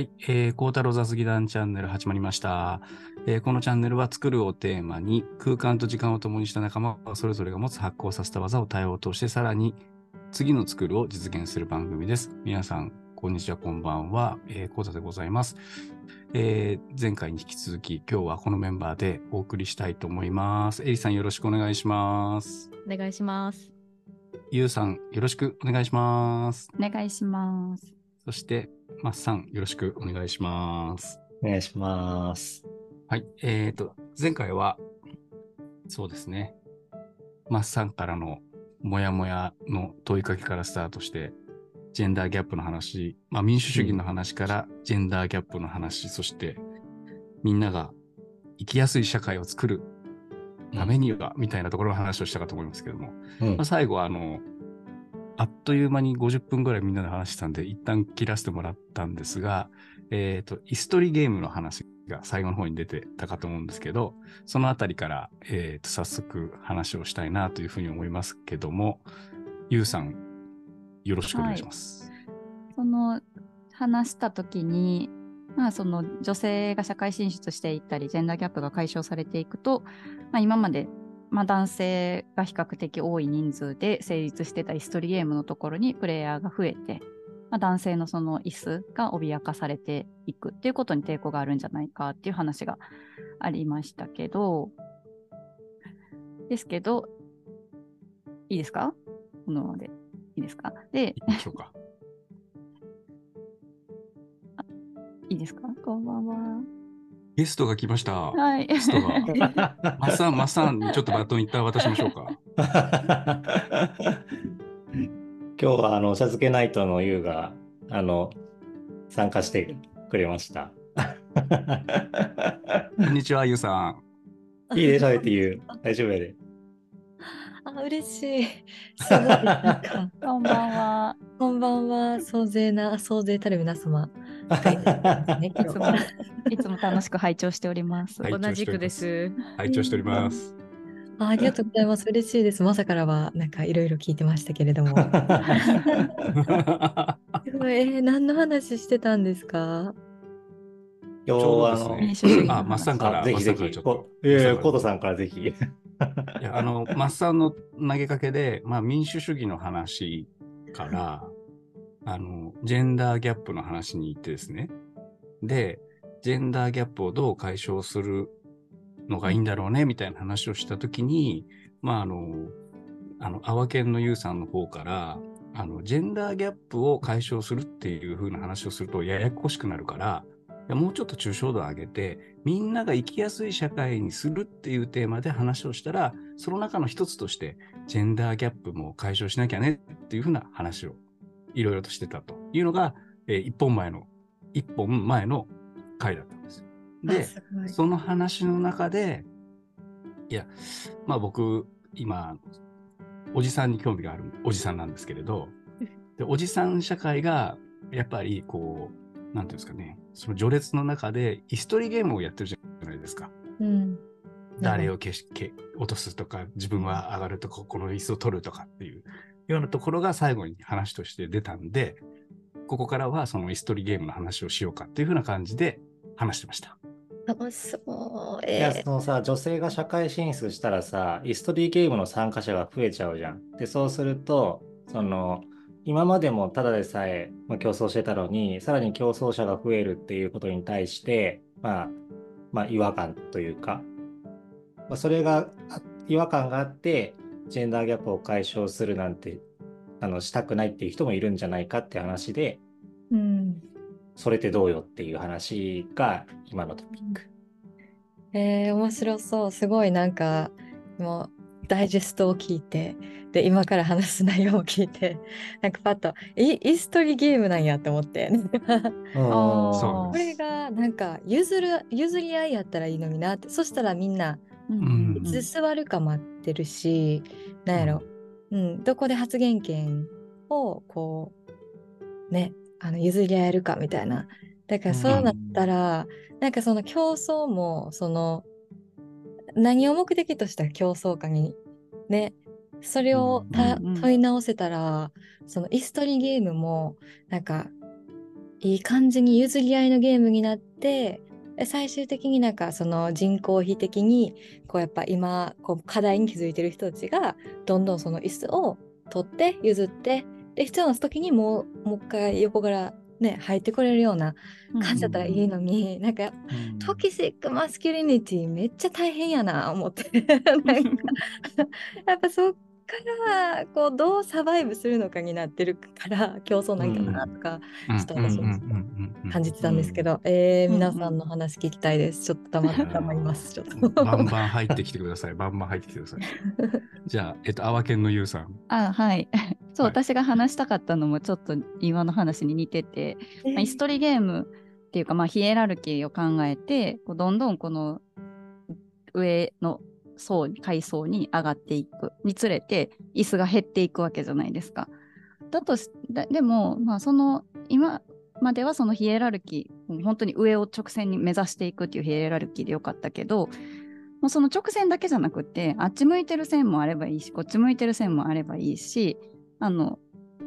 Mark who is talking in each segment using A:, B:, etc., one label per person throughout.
A: はい、えー、孝太郎雑技団チャンネル始まりました、えーこのチャンネルは作るをテーマに空間と時間を共にした仲間がそれぞれが持つ発行させた技を対応としてさらに次の作るを実現する番組です。皆さん、こんにちは、こんばんは。えー、孝太でございます、えー前回に引き続き今日はこのメンバーでお送りしたいと思います。エリさんよろしくお願いします。
B: お願いします。
A: ゆうさんよろしくお願いします。
B: お願いします。
A: そして、まっさんよろしくお願いします。
C: お願いします。
A: はい。えっ、と、前回は、そうですね、マッサンからのモヤモヤの問いかけからスタートして、ジェンダーギャップの話、まあ民主主義の話からジェンダーギャップの話、そしてみんなが生きやすい社会を作るためには、みたいなところの話をしたかと思いますけども、
C: うん
A: まあ、最後はあの、あっという間に50分ぐらいみんなで話してたんで、一旦切らせてもらったんですが、えっ、と、イストリゲームの話が最後の方に出てたかと思うんですけど、そのあたりから、えーと、早速話をしたいなというふうに思いますけども、ゆうさん、よろしくお願いします。
B: その話した時に、まあ、その女性が社会進出していったり、ジェンダーギャップが解消されていくと、まあ、今まで、まあ、男性が比較的多い人数で成立してたイストリゲームのところにプレイヤーが増えて、まあ、男性のその椅子が脅かされていくっていうことに抵抗があるんじゃないかっていう話がありましたけど、ですけど、いいですか？このままで。いいですか？で、
A: 行きましょうか。
B: いいですか？こんばんは。
A: ゲストが来ました。
B: はい。
A: ゲストが。マッサン、マッサンにちょっとバトン一旦渡しましょうか。
C: 今日はあのお茶漬けナイトの優があの参加してくれました。
A: こんにちは、ゆうさん。
C: いいね、喋って言う。大丈夫やで。
D: あ、嬉しい。すごい。
B: こんばんは。
D: こんばんは。総勢な、総勢たる皆様。ね、
B: いつも、いつも楽しく拝聴しております。
A: はい
B: 同じくです。
A: 拝聴しております。
D: あありがとうございます。嬉しいです。まさからは、なんかいろいろ聞いてましたけれども。えー何の話してたんですか？
C: 今日は
A: ね
B: 民主主義の
A: あ、マッサンから、
C: あぜひぜひ、コートさんからぜひ。
A: いやあの、マッサンの投げかけで、まあ、民主主義の話から、あの、ジェンダーギャップの話に行ってですね。で、ジェンダーギャップをどう解消するのがいいんだろうね、みたいな話をしたときに、まあ、あの、あの、アワケンのユウさんの方から、あの、ジェンダーギャップを解消するっていう風な話をするとややこしくなるから、もうちょっと抽象度を上げて、みんなが生きやすい社会にするっていうテーマで話をしたら、その中の一つとして、ジェンダーギャップも解消しなきゃねっていうふうな話をいろいろとしてたというのが、えー一本前の、一本前の回だったんですで、その話の中で、いや、まあ僕、今、おじさんに興味があるおじさんなんですけれど、でおじさん社会が、やっぱりこう、なんていうんですかね、その序列の中で、イストリゲームをやってるじゃないですか。
D: うん。
A: 誰を消し消落とすとか、自分は上がるとか、この椅子を取るとかっていうようなところが最後に話として出たんで、ここからはそのイストリゲームの話をしようかっていうふうな感じで話してました。
D: 楽しそう。
C: いや、
D: え
C: そのさ、女性が社会進出したらさ、イストリーゲームの参加者が増えちゃうじゃん。で、そうすると、その、今までもただでさえ、まあ、競争してたのに、さらに競争者が増えるっていうことに対して、まあ、まあ、違和感というか、まあ、それが、あ違和感があって、ジェンダーギャップを解消するなんて、あの、したくないっていう人もいるんじゃないかって話で、
D: ーうん。
C: それってどうよっていう話が今のトピック。
D: えー、面白そう。すごいなんか、もう、ダイジェストを聞いて、で、今から話す内容を聞いて、なんかパッと、イイストリゲームなんやって思って。これがなんか譲る譲り合いやったらいいのになってそしたらみんな
A: うん
D: いつ座るか待ってるし、なんやろ、うん。どこで発言権をこうねあの譲り合えるかみたいな。だからそうなったら、なんかその競争もその何を目的とした競争かにねそれをた
B: うんうん
D: 問い直せたらそのイストリゲームもなんかいい感じに譲り合いのゲームになってで最終的になんかその人口比的にこうやっぱ今こう課題に気づいてる人たちがどんどんその椅子を取って譲ってで必要な時にもうもう一回横からね入ってこれるような感じだったらいいのに、なんか
C: うん。
D: トキシックマスキュリニティめっちゃ大変やな思って。なんかやっぱそっからこうどうサバイブするのかになってるから競争なんかなとか
A: うん
D: ちょっと私も
A: うんうんうんうん
D: 感じてたんですけど、えー
B: うん
D: 皆さんの話聞きたいですちょっとたまたまりますちょっと
A: バンバン入ってきてください。バンバン入ってきてください。じゃあ、えっと、アワケンのゆうさん。
B: あはい。そう、
A: はい
B: 私が話したかったのもちょっと今の話に似てて、まあ、椅子取りゲームっていうか、まあ、ヒエラルキーを考えてこうどんどんこの上の層階層に上がっていくにつれて椅子が減っていくわけじゃないですか。だとでも、まあ、その今まではそのヒエラルキー本当に上を直線に目指していくっていうヒエラルキーでよかったけどもうその直線だけじゃなくてあっち向いてる線もあればいいしこっち向いてる線もあればいいしあの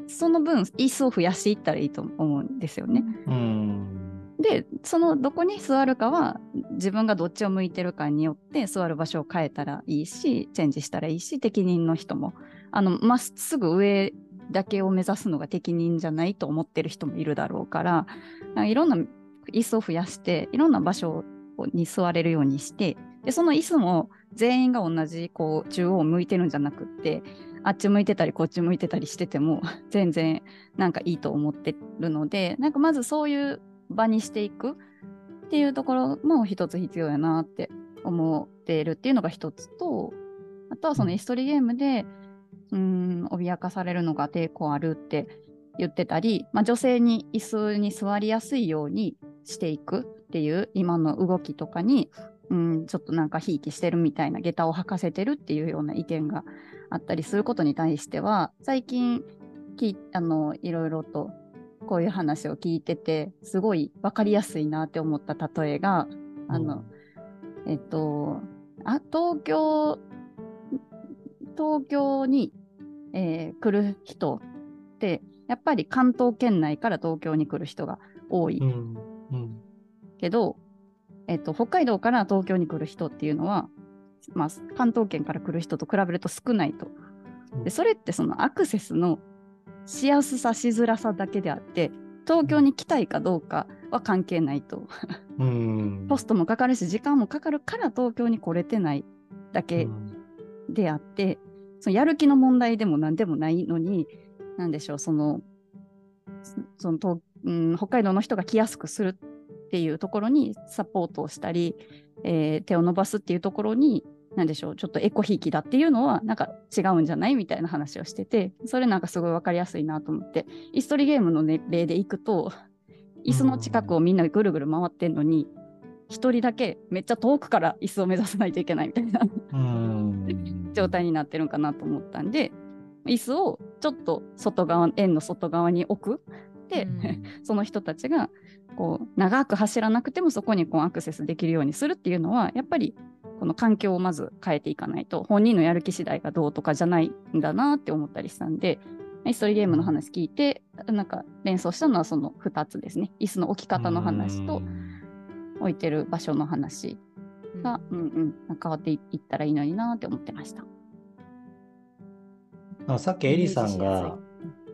B: その分椅子を増やしていったらいいと思うんですよね。
C: うん
B: でそのどこに座るかは自分がどっちを向いてるかによって座る場所を変えたらいいしチェンジしたらいいし適任の人も。あのまっすぐ上だけを目指すのが適任じゃないと思ってる人もいるだろうからかいろんな椅子を増やしていろんな場所に座れるようにしてでその椅子も全員が同じこう中央を向いてるんじゃなくってあっち向いてたりこっち向いてたりしてても全然なんかいいと思ってるのでなんかまずそういう場にしていくっていうところも一つ必要やなって思っているっていうのが一つとあとはそのイストリーゲームでうーん脅かされるのが抵抗あるって言ってたり、まあ、女性に椅子に座りやすいようにしていくっていう今の動きとかに、うん、ちょっとなんかひいきしてるみたいな下駄を履かせてるっていうような意見があったりすることに対しては最近きあのいろいろとこういう話を聞いててすごい分かりやすいなって思った例えがあの、えっとあ東京東京に、えー来る人ってやっぱり関東圏内から東京に来る人が多い
C: うんうん。
B: けど、えっと、北海道から東京に来る人っていうのは、まあ、関東圏から来る人と比べると少ないと。でそれってそのアクセスのしやすさしづらさだけであって東京に来たいかどうかは関係ないと。
C: うん
B: コストもかかるし時間もかかるから東京に来れてないだけであって、そのやる気の問題でも何でもないのに何でしょうそのその東、うん、北海道の人が来やすくするっていうところにサポートをしたり、えー手を伸ばすっていうところに何でしょうちょっとエコひいきだっていうのはなんか違うんじゃないみたいな話をしててそれなんかすごい分かりやすいなと思ってイストリゲームの、ね、例でいくと椅子の近くをみんなぐるぐる回ってんのに一人だけめっちゃ遠くから椅子を目指さないといけないみたいな
C: うん。
B: 状態になってるんかなと思ったんで椅子をちょっと外側円の外側に置く。で、
D: うん。
B: その人たちがこう長く走らなくてもそこにこうアクセスできるようにするっていうのはやっぱりこの環境をまず変えていかないと本人のやる気次第がどうとかじゃないんだなって思ったりしたんでイストリーゲームの話聞いてなんか連想したのはその2つですね椅子の置き方の話と置いてる場所の話が、うんうん、変わっていったらいいのになって思ってました。
C: あさっきエリさんが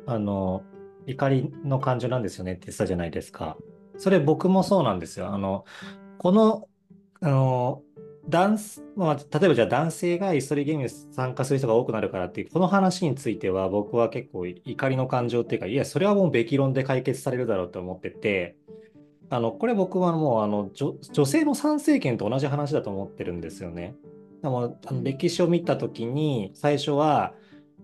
C: あの怒りの感情なんですよねって言ってたじゃないですか。それ僕もそうなんですよ。あのこのあの男まあ、例えばじゃあ男性がイストリーゲームに参加する人が多くなるからっていうこの話については僕は結構怒りの感情っていうかいやそれはもうべき論で解決されるだろうと思っててあのこれ僕はもうあの女性の参政権と同じ話だと思ってるんですよね。でもあの歴史を見た時に最初は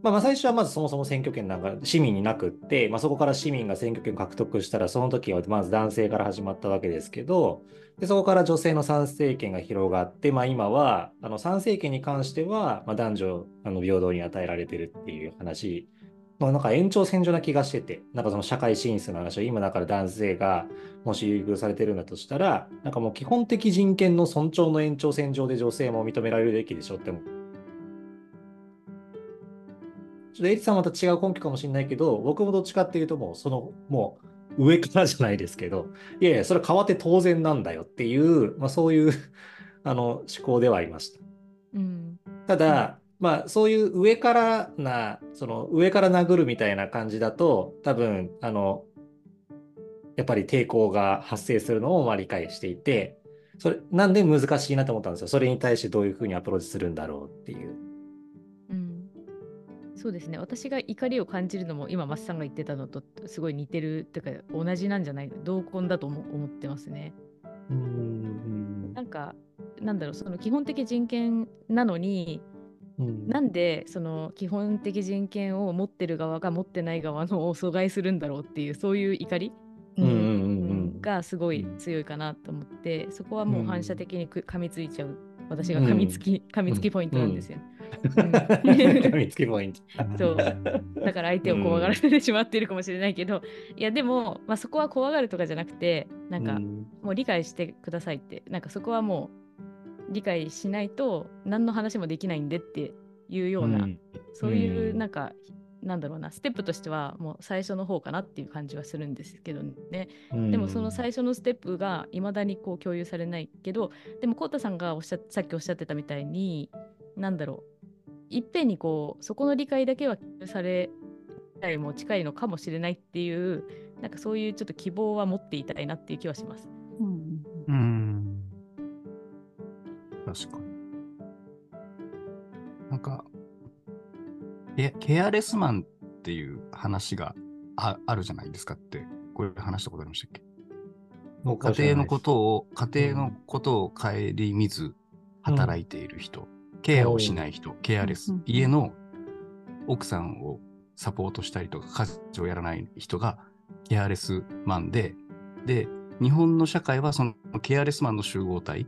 C: まあ、まあ最初はまずそもそも選挙権なんか市民になくって、まあ、そこから市民が選挙権獲得したらその時はまず男性から始まったわけですけどでそこから女性の参政権が広がって、まあ、今はあの参政権に関しては、まあ、男女あの平等に与えられてるっていう話。のなんか延長線上な気がしててなんかその社会進出の話を今だから男性がもし優遇されてるんだとしたらなんかもう基本的人権の尊重の延長線上で女性も認められるべきでしょって思う。ちょっとエイチさんはまた違う根拠かもしれないけど、僕もどっちかっていうと、もう、その、もう、上からじゃないですけど、いやいや、それ変わって当然なんだよっていう、まあ、そういう あの思考ではありました。
D: うん。
C: ただ、まあそういう上からな、その上から殴るみたいな感じだと、多分、あの、やっぱり抵抗が発生するのをまあ理解していて、それ、なんで難しいなと思ったんですよ。それに対してどういうふうにアプローチするんだろうっていう。
E: うん、そうですね。私が怒りを感じるのも今マスさんが言ってたのとすごい似てるっていうか同じなんじゃない同根だと思思ってますね。
C: うん
E: なんかなん。だろうその基本的人権なのに
C: うん。
E: なんでその基本的人権を持ってる側が持ってない側のを阻害するんだろうっていうそういう怒り
C: うんうんうん
E: がすごい強いかなと思ってそこはもう反射的にく噛みついちゃう。私が噛みつき、噛みつきポイントなんですよ。
C: 噛 みつきポイント。
E: そう。だから相手を怖がらせてしまっているかもしれないけど、いやでも、まあ、そこは怖がるとかじゃなくてなんか
C: うん。
E: もう理解してくださいってなんかそこはもう理解しないと何の話もできないんでっていうような、
C: ん。
E: そういう
C: うん。
E: なんか、なんだろうなステップとしてはもう最初の方かなっていう感じはするんですけどね。でもその最初のステップがいまだにこう共有されないけどでもコウタさんがおっしゃさっきおっしゃってたみたいになんだろういっぺんにこうそこの理解だけはされたいも近いのかもしれないっていうなんかそういうちょっと希望は持っていたいなっていう気はします。
B: うん
A: うん。確かに。なんか、ケケアレスマンっていう話がああるじゃないですかって、これ話したことありましたっけ？家庭のことを、家庭のことを顧みず働いている人、ケアをしない人、ケアレス。
B: うんうん、
A: 家の奥さんをサポートしたりとか、家事をやらない人がケアレスマンで、で、日本の社会はそのケアレスマンの集合体、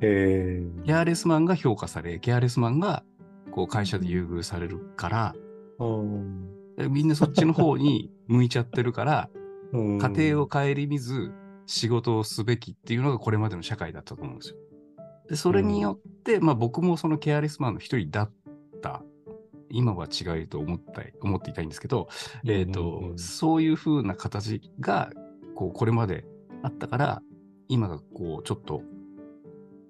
C: へ
A: ケアレスマンが評価され、ケアレスマンがこう会社で優遇されるから、
C: え。
A: みんなそっちの方に 向いちゃってるから、
C: うん。
A: 家庭を顧みず仕事をすべきっていうのがこれまでの社会だったと思うんですよ。で、それによって、まあ僕もそのケアレスマンの一人だった。今は違いと思ったい思っていたいんですけど、えっ、と、
C: うんうんうん
A: そういう風な形が、こう、これまであったから、今がこう、ちょっと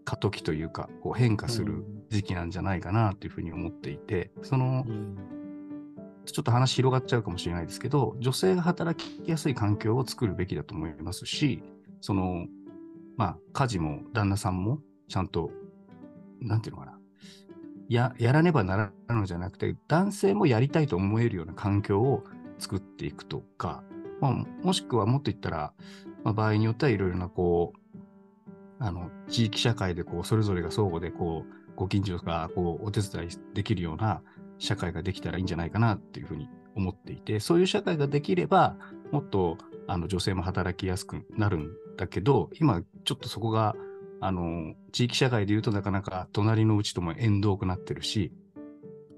A: 過渡期というか、こう変化する時期なんじゃないかなというふうに思っていて、その
C: う、ん。
A: ちょっと話広がっちゃうかもしれないですけど、女性が働きやすい環境を作るべきだと思いますし、その、まあ、家事も旦那さんもちゃんと、なんていうのかな、や、やらねばならないのじゃなくて、男性もやりたいと思えるような環境を作っていくとか、まあ、もしくはもっと言ったら、まあ、場合によってはいろいろな、こう、あの、地域社会で、こう、それぞれが相互で、こう、ご近所が、こう、お手伝いできるような社会ができたらいいんじゃないかなっていうふうに思っていて、そういう社会ができれば、もっと、あの、女性も働きやすくなるんだけど、今、ちょっとそこが、あの、地域社会で言うとなかなか隣のうちとも縁遠くなってるし、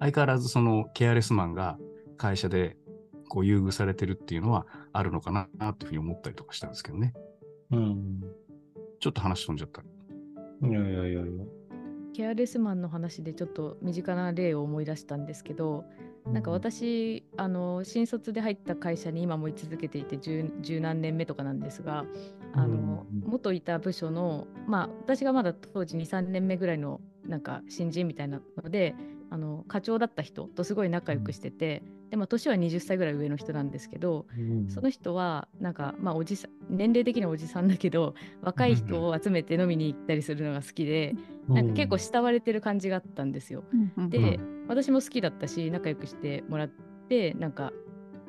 A: 相変わらずそのケアレスマンが会社でこう優遇されてるっていうのはあるのかなっていうふうに思ったりとかしたんですけどね。
C: うん。
A: ちょっと話飛んじゃった。
C: いやいやいやいや。
E: ケアレスマンの話でちょっと身近な例を思い出したんですけど、なんか私あの新卒で入った会社に今も居続けていて十十何年目とかなんですがあの、
C: うん
E: 元いた部署のまあ私がまだ当時23年目ぐらいのなんか新人みたいなのであの課長だった人とすごい仲良くしてて、でも年は20歳ぐらい上の人なんですけど、
C: うん。
E: その人はなんかまあおじさん年齢的にはおじさんだけど若い人を集めて飲みに行ったりするのが好きで、なんか結構慕われてる感じがあったんですよ。
B: うん
E: で、私も好きだったし仲良くしてもらってなんか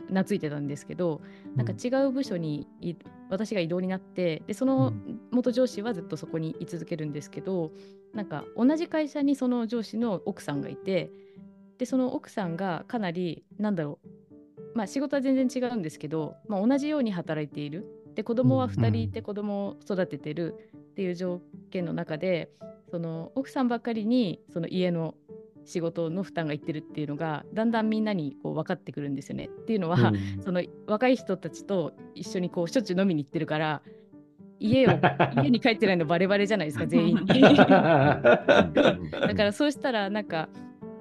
E: 懐いてたんですけどなんか違う部署にい私が異動になってでその元上司はずっとそこに居続けるんですけどなんか同じ会社にその上司の奥さんがいてでその奥さんがかなりなんだろうまあ仕事は全然違うんですけど、まあ、同じように働いている。で子供は2人いて子供を育ててるっていう条件の中でその奥さんばっかりにその家の仕事の負担がいってるっていうのがだんだんみんなにこう分かってくるんですよね。っていうのは、その若い人たちと一緒にこうしょっちゅう飲みに行ってるから家を 家に帰ってないのバレバレじゃないですか 全員に。だからそうしたらなんか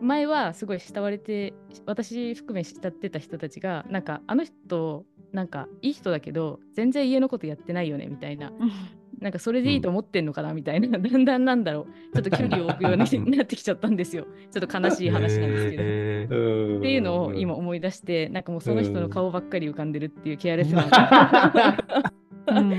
E: 前はすごい慕われて私含め慕ってた人たちがなんかあの人なんかいい人だけど全然家のことやってないよねみたいななんかそれでいいと思ってんのかなみたいな、だんだんなんだろう。ちょっと距離を置くように なってきちゃったんですよ。ちょっと悲しい話なんですけど。
A: えー。
C: うん
E: っていうのを今思い出してなんかもうその人の顔ばっかり浮かんでるっていうケアレスな
B: うん。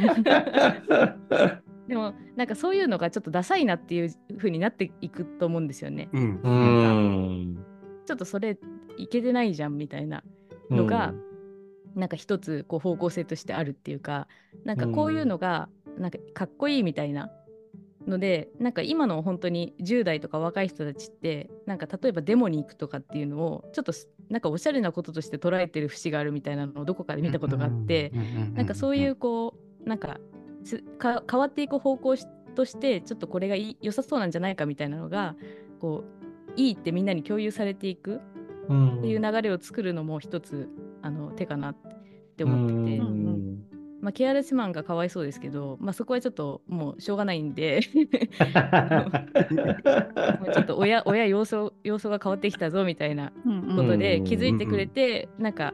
E: でもなんかそういうのがちょっとダサいなっていう風になっていくと思うんですよね。
A: うん。
C: う。ん。
E: ちょっとそれいけてないじゃんみたいなのが、なんか一つこう方向性としてあるっていうかなんかこういうのがなんかかっこいいみたいなのでなんか今の本当に10代とか若い人たちってなんか例えばデモに行くとかっていうのをちょっとすなんかおしゃれなこととして捉えてる節があるみたいなのをどこかで見たことがあって、なんかそういうこうなんか変わっていく方向しとしてちょっとこれが良さそうなんじゃないかみたいなのがこういいってみんなに共有されていく
C: うん
E: っていう流れを作るのも一つあの手かなって思ってて、
C: うん
E: まあ、ケアレスマンがかわいそうですけど、まあ、そこはちょっともうしょうがないんで。ちょっと親親様子様子が変わってきたぞみたいな
B: うんうん。
E: ことで
C: うん
E: 気づいてくれて、なんか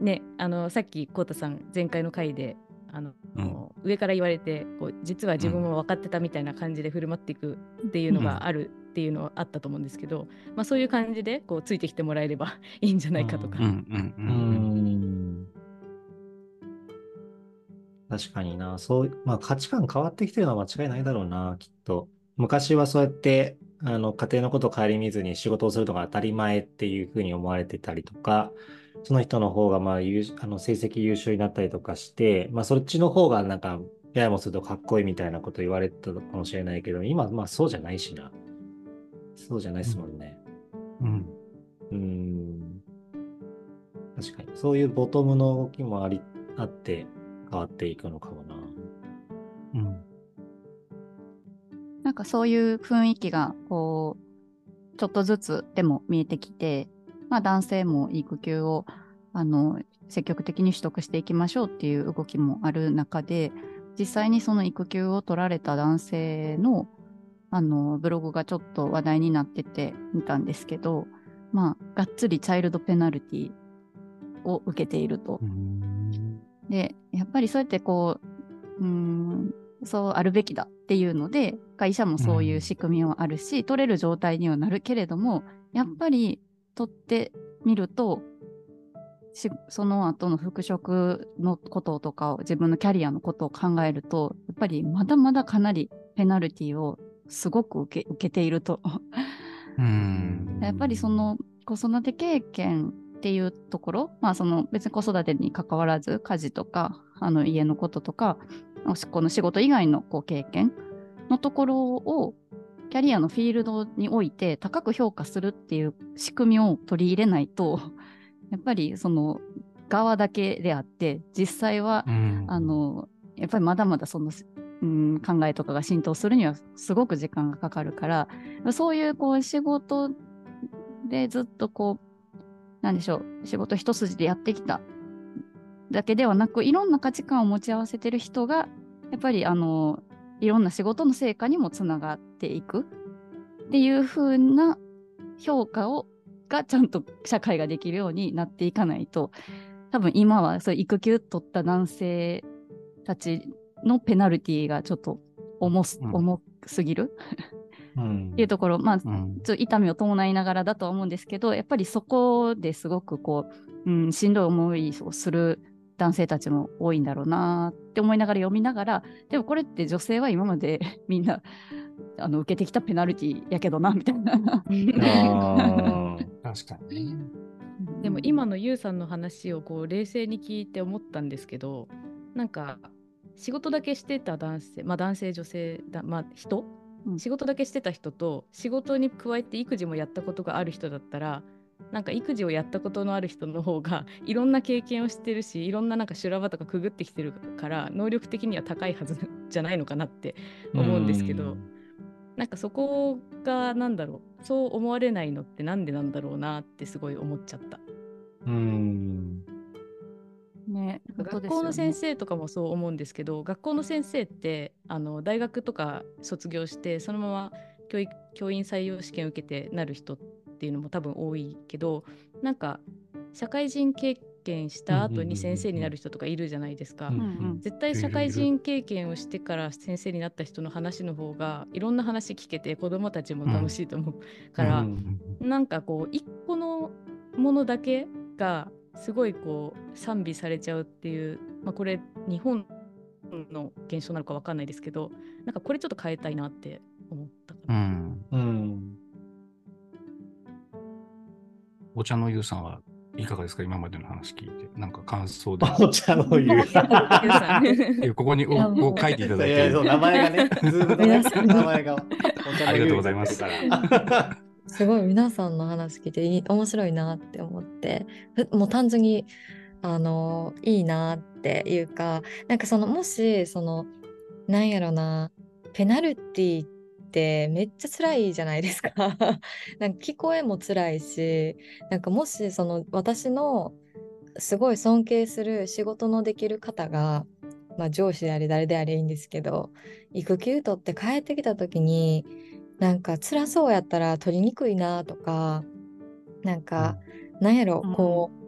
E: ねあのさっきこうたさん前回の回であの、
A: うん。
E: 上から言われてこう実は自分も分かってたみたいな感じで振る舞っていくっていうのがあるっていうのはあったと思うんですけど、まあ、そういう感じでこうついてきてもらえればいいんじゃないかとか。
A: うんうんう
C: うん。ん確かにな、そう、まあ価値観変わってきてるのは間違いないだろうな、きっと。昔はそうやって、あの、家庭のことを顧みずに仕事をするのが当たり前っていうふうに思われてたりとか、その人の方が、まあ、優あの成績優秀になったりとかして、まあ、そっちの方がなんか、ややもするとかっこいいみたいなこと言われてたかもしれないけど、今、まあ、そうじゃないしな。そうじゃないですもんね。
A: うん
C: うーん確かに。そういうボトムの動きもあり、あって変わっていくのかもな。
A: うん
B: なんかそういう雰囲気がこうちょっとずつでも見えてきて、まあ、男性も育休をあの積極的に取得していきましょうっていう動きもある中で実際にその育休を取られた男性のあのブログがちょっと話題になってて見たんですけど、まあ、がっつりチャイルドペナルティを受けていると
A: う。ん
B: で、やっぱりそうやってこう、うーん、そうあるべきだっていうので、会社もそういう仕組みはあるし、取れる状態にはなるけれども、やっぱり取ってみると、しその後の復職のこととかを自分のキャリアのことを考えるとやっぱりまだまだかなりペナルティをすごく受け受けていると。
A: うん。
B: やっぱりその子育て経験っていうところ、まあその別に子育てに関わらず家事とかあの家のこととか、この仕事以外のこう経験のところをキャリアのフィールドにおいて高く評価するっていう仕組みを取り入れないと、やっぱりその側だけであって、実際は
A: うん。
B: あのやっぱりまだまだその、うん、考えとかが浸透するにはすごく時間がかかるからそういうこう仕事でずっとこうなんでしょう仕事一筋でやってきただけではなくいろんな価値観を持ち合わせてる人がやっぱりあのいろんな仕事の成果にもつながっていく？っていう風な評価をがちゃんと社会ができるようになっていかないと多分今はそう育休取った男性たちのペナルティーがちょっと重す,、
A: うん。
B: 重すぎる？
C: うん。
B: っていうところ、まあ、ちょ
A: うん
B: っと痛みを伴いながらだとは思うんですけど、やっぱりそこですごくこう、うん、しんどい思いをする男性たちも多いんだろうなって思いながら読みながら、でもこれって女性は今までみんなあの受けてきたペナルティーやけどなみたいな。
A: 確かにね。
E: でも今のゆうさんの話をこう冷静に聞いて思ったんですけどなんか仕事だけしてた男性まあ男性女性だまあ人、
B: うん。
E: 仕事だけしてた人と仕事に加えて育児もやったことがある人だったらなんか育児をやったことのある人の方が いろんな経験をしてるしいろんななんか修羅場とかくぐってきてるから能力的には高いはずじゃないのかなって思うんですけどなんかそこがなんだろうそう思われないのってなんでなんだろうなってすごい思っちゃった。
C: うん。
B: ね、
E: 学校の先生とかもそう思うんですけど学校の先生ってあの大学とか卒業してそのまま教育教員採用試験受けてなる人っっていうのも多分多いけどなんか社会人経験した後に先生になる人とかいるじゃないですか。
C: うん
B: うん
E: 絶対社会人経験をしてから先生になった人の話の方がいろんな話聞けて子どもたちも楽しいと思うから、
A: うん
E: なんかこう一個のものだけがすごいこう賛美されちゃうっていう、まあ、これ日本の現象なのかわかんないですけどなんかこれちょっと変えたいなって思ったか
A: う
E: な。
A: ん。
C: うん。
A: お茶のゆうさんはいかがですか？今までの話聞いて。なんか感想で。
C: お茶
A: ここにお書いていただいて。
C: そう名前がね、ズームのね
D: 皆さん
C: 名前が。
A: ありがとうございます。
D: すごい皆さんの話聞いていい面白いなって思って。ふもう単純にあのいいなっていうかなんかそのもしそのなんやろなペナルティってめっちゃ辛いじゃないですか。なんか聞こえも辛いしなんかもしその私のすごい尊敬する仕事のできる方が、まあ、上司であれ誰であれいいんですけど育休取って帰ってきた時になんか辛そうやったら取りにくいなとかなんか、なんやろ
B: うん。
D: こう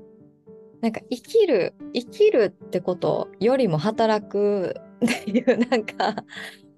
D: なんか生きる生きるってことよりも働くっていうなんか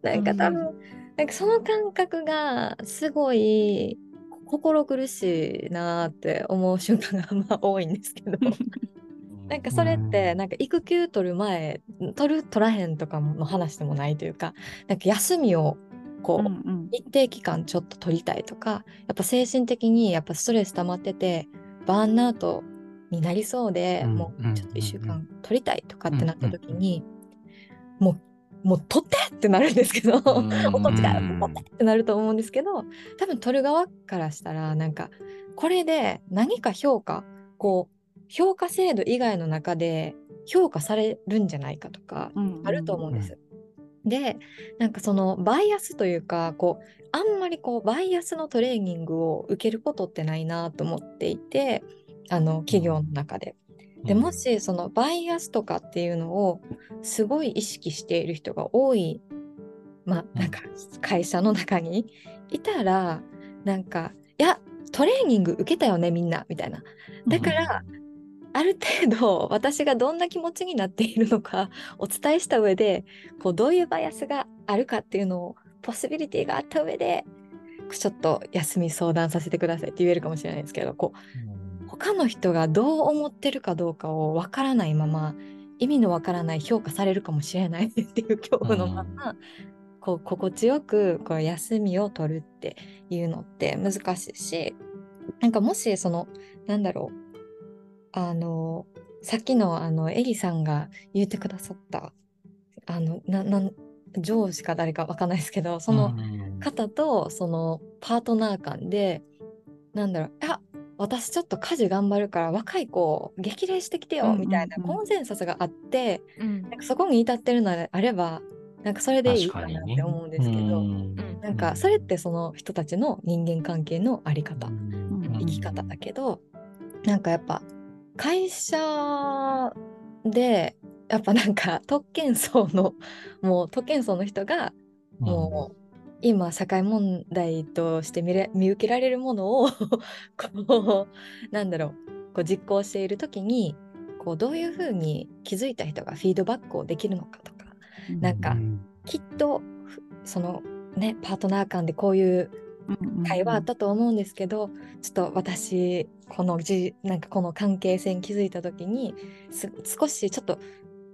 D: なんか多分、なんかその感覚がすごい心苦しいなって思う瞬間がまあ多いんですけど。なんかそれって
A: うん
D: なんか育休取る前取る取らへんとかの話でもないというかなんか休みをこう、
B: うんうん。
D: 一定期間ちょっと取りたいとかやっぱ精神的にやっぱストレス溜まっててバーンアウトになりそうで、
A: うん
D: もうちょっと1週間取りたいとかってなった時
A: うん
D: に、もうもう取ってってなるんですけど、ち取ってってなると思うんですけど多分取る側からしたらなんかこれで何か評価こう評価制度以外の中で評価されるんじゃないかとか、
B: うん
D: あると思うんです。でなんかそのバイアスというかこうあんまりこうバイアスのトレーニングを受けることってないなと思っていてあの企業の中で。でもしそのバイアスとかっていうのをすごい意識している人が多いまあなんか会社の中にいたらなんかいやトレーニング受けたよねみんなみたいな。だから、ある程度私がどんな気持ちになっているのか お伝えした上でこうどういうバイアスがあるかっていうのをポシビリティがあった上でちょっと休み相談させてくださいって言えるかもしれないですけどこう他の人がどう思ってるかどうかをわからないまま意味のわからない評価されるかもしれない っていう恐怖のまま、こう心地よくこう休みを取るっていうのって難しいしなんかもしそのなんだろうあのさっきのあのエリさんが言ってくださったあのななん上司か誰かわかんないですけどその方とそのパートナー間でなんだろういや私ちょっと家事頑張るから若い子激励してきてよみたいなコンセンサスがあって、
E: うん。
D: なんかそこに至ってるのであればなんかそれでいいかなって思うんですけど、
E: うん。
D: なんかそれってその人たちの人間関係のあり方、
B: ん。
D: 生き方だけどなんかやっぱ会社でやっぱなんか特権層のもう特権層の人がもう今社会問題として見れ見受けられるものを こうなんだろうこう実行している時にこうどういうふうに気づいた人がフィードバックをできるのかとかなんかきっとふそのねパートナー間でこういう会話あったと思うんですけど、ちょっと私このじなんかこの関係性に気づいた時にす少しちょっと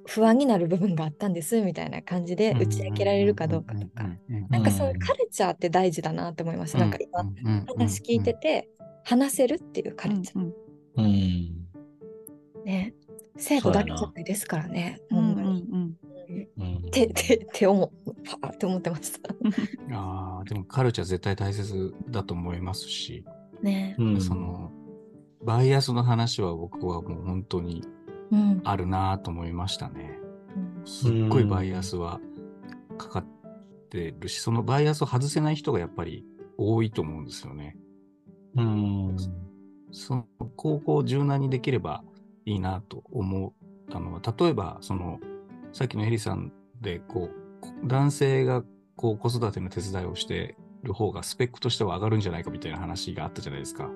D: 不安になる部分があったんですみたいな感じで打ち明けられるかどうかとか、なんかそういうカルチャーって大事だなって思いました、なんか今話聞いてて話せるっていうカルチャー、
B: うん
C: うん。
D: ね。制度だけじゃないですからね。
B: うん
D: ほんまに。ってって思う。パーって思ってました。
A: ああ、でもカルチャー絶対大切だと思いますし、
D: ね。
C: うん
A: その、バイアスの話は僕はもう本当に
D: うん。
A: あるなと思いましたね。
D: うん
A: すっごいバイアスはかかってるし、そのバイアスを外せない人がやっぱり多いと思うんですよね。
C: うん。
A: その高校を柔軟にできればいいなと思ったのは、例えば、その、さっきのエリさんで、こう、男性がこう子育ての手伝いをしてる方がスペックとしては上がるんじゃないかみたいな話があったじゃないですか。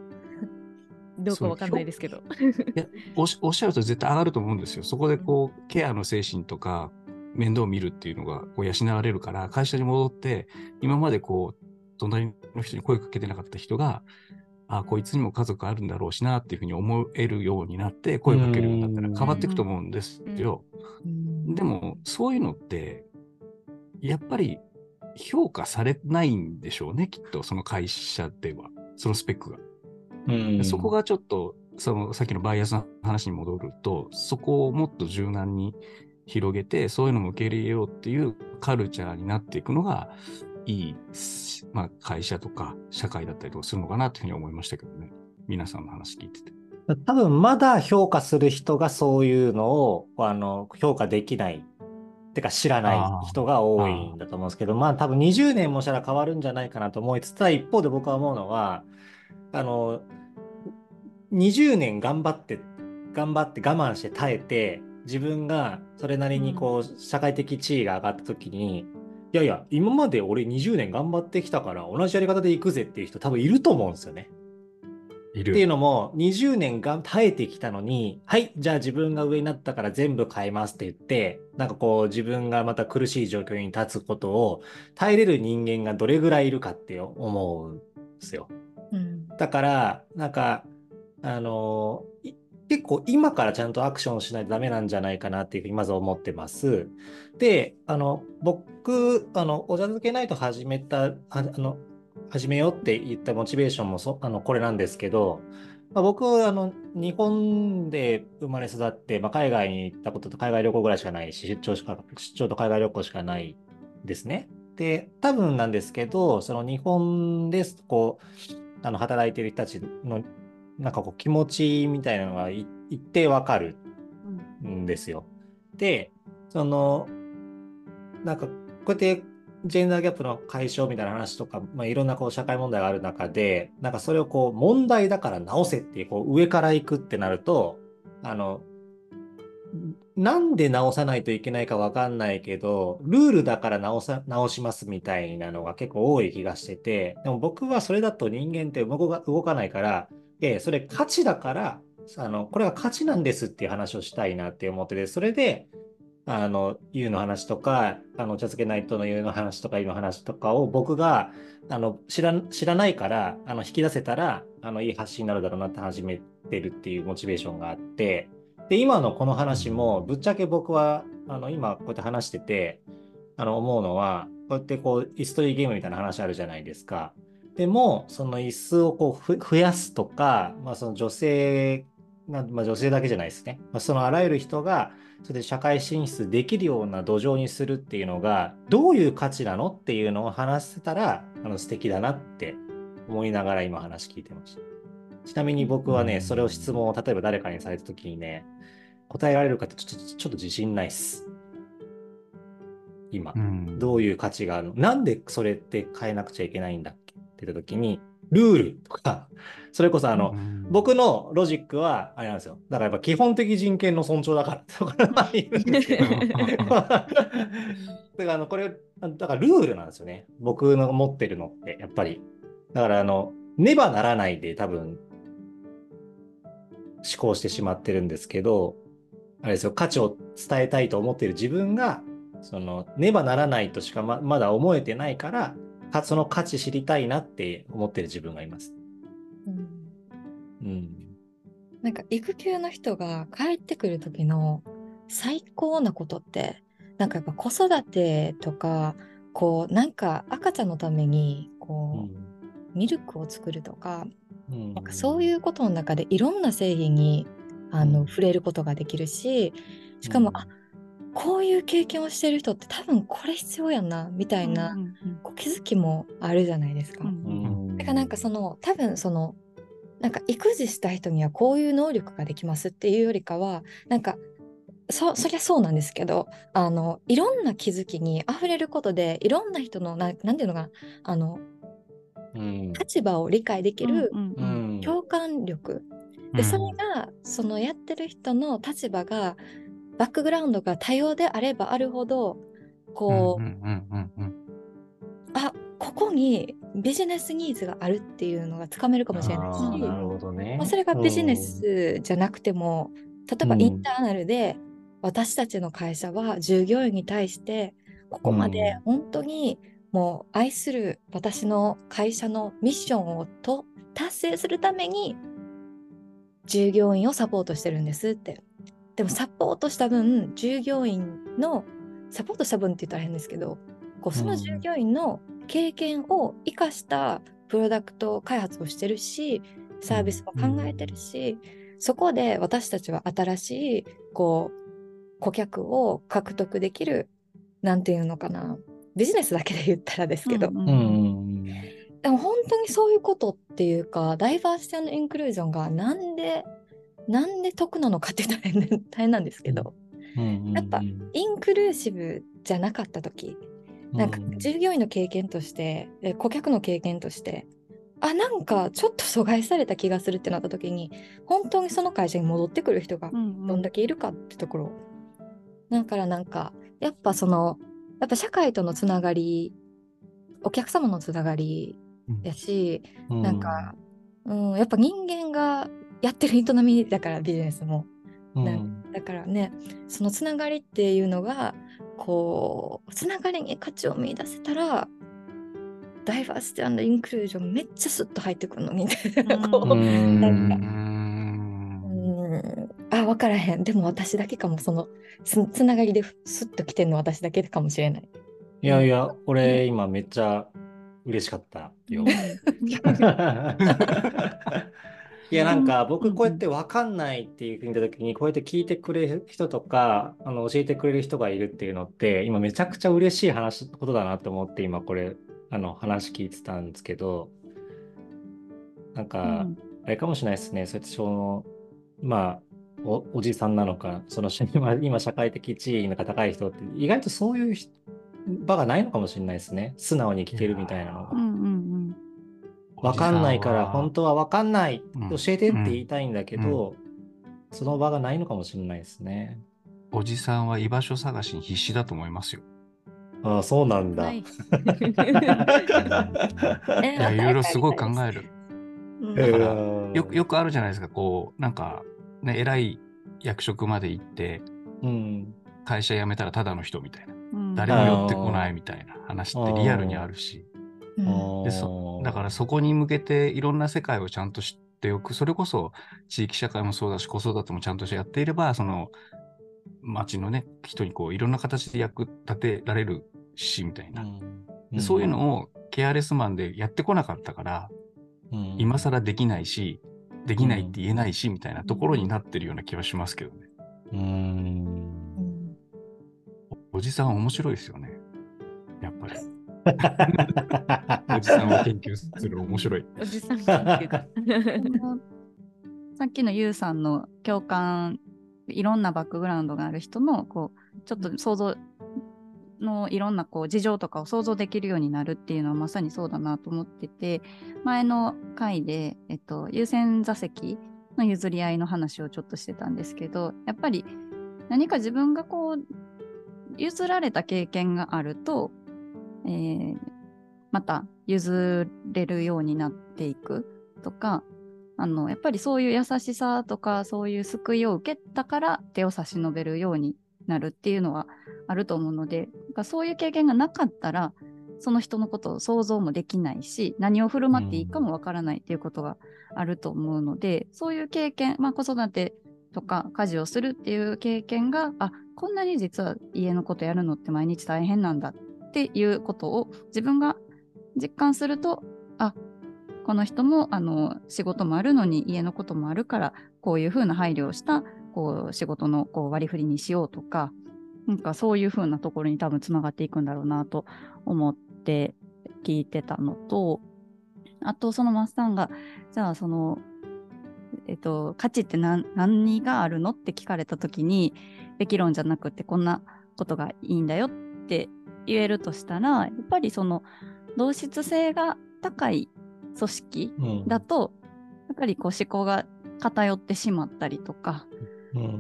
E: どうかわかんないですけど。
A: いやおっしゃると絶対上がると思うんですよ。そこでこう、ケアの精神とか、面倒を見るっていうのがこう養われるから、会社に戻って、今までこう、隣の人に声かけてなかった人が、あこいつにも家族あるんだろうしなっていうふうに思えるようになって、声かけるようになったら
C: うん
A: 変わっていくと思うんですよ。
D: うん
A: でも、そういうのって、やっぱり評価されないんでしょうね、きっと、その会社では、そのスペックが。
C: うん
A: そこがちょっと、そのさっきのバイアスの話に戻ると、そこをもっと柔軟に広げて、そういうのも受け入れようっていうカルチャーになっていくのが、いい、まあ、会社とか社会だったりとかするのかなというふうに思いましたけどね。皆さんの話聞いてて。
C: 多分まだ評価する人がそういうのをあの評価できない。てか知らない人が多いんだと思うんですけど、まあ多分20年もしたら変わるんじゃないかなと思いつつ、一方で僕は思うのは、あの、20年頑張って、頑張って我慢して耐えて、自分がそれなりにこう、社会的地位が上がった時に、いやいや、今まで俺20年頑張ってきたから同じやり方で行くぜっていう人多分いると思うんですよね。
A: い
C: っていうのも、20年が耐えてきたのに、はい、じゃあ自分が上になったから全部変えますって言って、なんかこう自分がまた苦しい状況に立つことを耐えれる人間がどれぐらいいるかって思うんですよ。
D: うん
C: だから、なんか、あの結構今からちゃんとアクションしないとダメなんじゃないかなっていうふうにまず思ってます。で、あの、僕、あの、お茶漬けナイト始めた、あの、始めようって言ったモチベーションもそあのこれなんですけど、まあ、僕はあの日本で生まれ育って、まあ、海外に行ったことと海外旅行ぐらいしかないし、出張しか出張と海外旅行しかないですね。で、多分なんですけど、その日本ですこうあの働いてる人たちのなんかこう気持ちみたいなのがい一定わかるんですよ。で、その、なんかこうやってジェンダーギャップの解消みたいな話とか、まあ、いろんなこう社会問題がある中で、なんかそれをこう問題だから直せっていうこう上から行くってなると、あの、なんで直さないといけないかわかんないけど、ルールだから直さ、直しますみたいなのが結構多い気がしてて、でも僕はそれだと人間って動か動かないから、え、それ価値だから、あの、これは価値なんですっていう話をしたいなって思ってて、それで、あの、ゆうの話とか、あの、お茶漬けナイトのゆうの話とか、ゆうの話とかを僕が、あの、知ら、知らないから、あの、引き出せたら、あの、いい発信になるだろうなって始めてるっていうモチベーションがあって、で、今のこの話も、ぶっちゃけ僕は、あの、今こうやって話してて、あの、思うのは、こうやってこう、椅子取りゲームみたいな話あるじゃないですか。でも、その椅子をこうふ増やすとか、まあ、その女性なまあ、女性だけじゃないですね。まあ、そのあらゆる人が、それで社会進出できるような土壌にするっていうのが、どういう価値なのっていうのを話せたら、あの素敵だなって思いながら今話聞いてました。ちなみに僕はね、それを質問を例えば誰かにされたときにね、答えられるかってちょっとちょっと自信ないっす。今。
A: うん
C: どういう価値があるの？なんでそれって変えなくちゃいけないんだっけ？って言ったときに、ルールとか、それこそあの、
A: うん
C: 僕のロジックは、あれなんですよ。だからやっぱ基本的人権の尊重だからとか言うんですけど。だからあの、これ、だからルールなんですよね。僕の持ってるのって、やっぱり。だからあの、ねばならないで多分、思考してしまってるんですけど、あれですよ、価値を伝えたいと思ってる自分が、その、ねばならないとしかままだ思えてないから、かその価値知りたいなって思ってる自分がいます。
D: うん
C: うん。
D: なんか育休の人が帰ってくる時の最高なことってなんかやっぱ子育てとかこうなんか赤ちゃんのためにこう、ミルクを作るとか
C: うん
D: なんかそういうことの中でいろんな製品にあの触れることができるししかも、あこういう経験をしてる人って多分これ必要やんなみたいな、こう気づきもあるじゃないですか。
C: うん
D: だからなんかその多分そのなんか育児した人にはこういう能力ができますっていうよりかはなんかそそりゃそうなんですけどあのいろんな気づきにあふれることでいろんな人のななんていうのかなあの
C: うん。
D: 立場を理解できる
C: うん。
D: 共感力でそれがそのやってる人の立場がバックグラウンドが多様であればあるほどこう、あここにビジネスニーズがあるっていうのがつかめるかもしれないし、
C: なるほどね。
D: まあ、それがビジネスじゃなくても、例えば
C: うん。
D: インターナルで私たちの会社は従業員に対してここまで本当にもう愛する私の会社のミッションをと達成するために従業員をサポートしてるんですって。でもサポートした分従業員のサポートした分って言ったら変ですけどこうその従業員の経験を生かしたプロダクト開発をしてるしサービスも考えてるし、そこで私たちは新しいこう顧客を獲得できるなんていうのかなビジネスだけで言ったらですけど、
B: うん
C: うんうん
D: でも本当にそういうことっていうかダイバーシティインクルージョンがなんでなんで得なのかって言ったら大変大変なんですけど、
C: うん。
D: やっぱインクルーシブじゃなかった時なんか従業員の経験としてえ顧客の経験としてあなんかちょっと阻害された気がするってなった時に本当にその会社に戻ってくる人が
B: うん。
D: どんだけいるかってところ、だからなんかやっぱそのやっぱ社会とのつながりお客様のつながりやし、なんか、うん、やっぱ人間がやってる営みだからビジネスも。だからねそのつながりっていうのがこうつながりに価値を見出せたらダイバーシティインクルージョンめっちゃスッと入ってくるのにみたいなこう、
C: うん
D: なんか。
A: ん。
D: うん。あ分からへん。でも私だけかもそのつつながりでスッと来てんの私だけかもしれない。
C: いやいや、俺今めっちゃ嬉しかったよ。いやなんか僕こうやって分かんないっていうふうに言った時にこうやって聞いてくれる人とかあの教えてくれる人がいるっていうのって今めちゃくちゃ嬉しい話ことだなと思って今これあの話聞いてたんですけどなんかあれかもしれないですね。そうやってそのまあおおじさんなのかその 今今社会的地位が高い人って意外とそういう人場がないのかもしれないですね素直に聞けるみたいなのが
B: うんうん
C: わかんないから本当はわかんない
A: うん
C: 教えてって言いたいんだけど、その場がないのかもしれないですね。
A: おじさんは居場所探しに必死だと思いますよ。
C: ああ、そうなんだ。
E: はい
A: いや、いろいろすごい考える。
D: うん
A: だから
C: うん
A: よくよくあるじゃないですか、こう、なんか、ね、偉い役職まで行って、
C: うん。
A: 会社辞めたらただの人みたいな。
B: うん。
A: 誰も寄ってこないみたいな話ってリアルにあるし。
D: うん。
A: でそだからそこに向けていろんな世界をちゃんと知っておく。それこそ地域社会もそうだし、子育てもちゃんとしてやっていれば、その町のね、人にこういろんな形で役立てられるし、みたいな。でそういうのをケアレスマンでやってこなかったから、
C: うん。
A: 今更できないし、できないって言えないし、みたいなところになってるような気はしますけどね。
C: うん。
D: うん
A: おじさん面白いですよね。やっぱり。おじさんを研究する面白い。
E: おじさん研究だ
B: さっきのゆうさんの共感いろんなバックグラウンドがある人のこうちょっと想像のいろんなこう事情とかを想像できるようになるっていうのはまさにそうだなと思ってて前の回で、えっと、優先座席の譲り合いの話をちょっとしてたんですけどやっぱり何か自分がこう譲られた経験があると、えーまた譲れるようになっていくとかあのやっぱりそういう優しさとかそういう救いを受けたから手を差し伸べるようになるっていうのはあると思うのでかそういう経験がなかったらその人のことを想像もできないし何を振る舞っていいかもわからないっていうことがあると思うので、そういう経験、まあ、子育てとか家事をするっていう経験があこんなに実は家のことやるのって毎日大変なんだっていうことを自分が実感するとあこの人もあの仕事もあるのに家のこともあるからこういうふうな配慮をしたこう仕事のこう割り振りにしようとかなんかそういうふうなところに多分つながっていくんだろうなと思って聞いてたのとあとそのマスさんがじゃあそのえっと価値って何何があるのって聞かれた時にべき論じゃなくてこんなことがいいんだよって言えるとしたらやっぱりその同質性が高い組織
C: うん。
B: だと、やっぱりこう思考が偏ってしまったりとか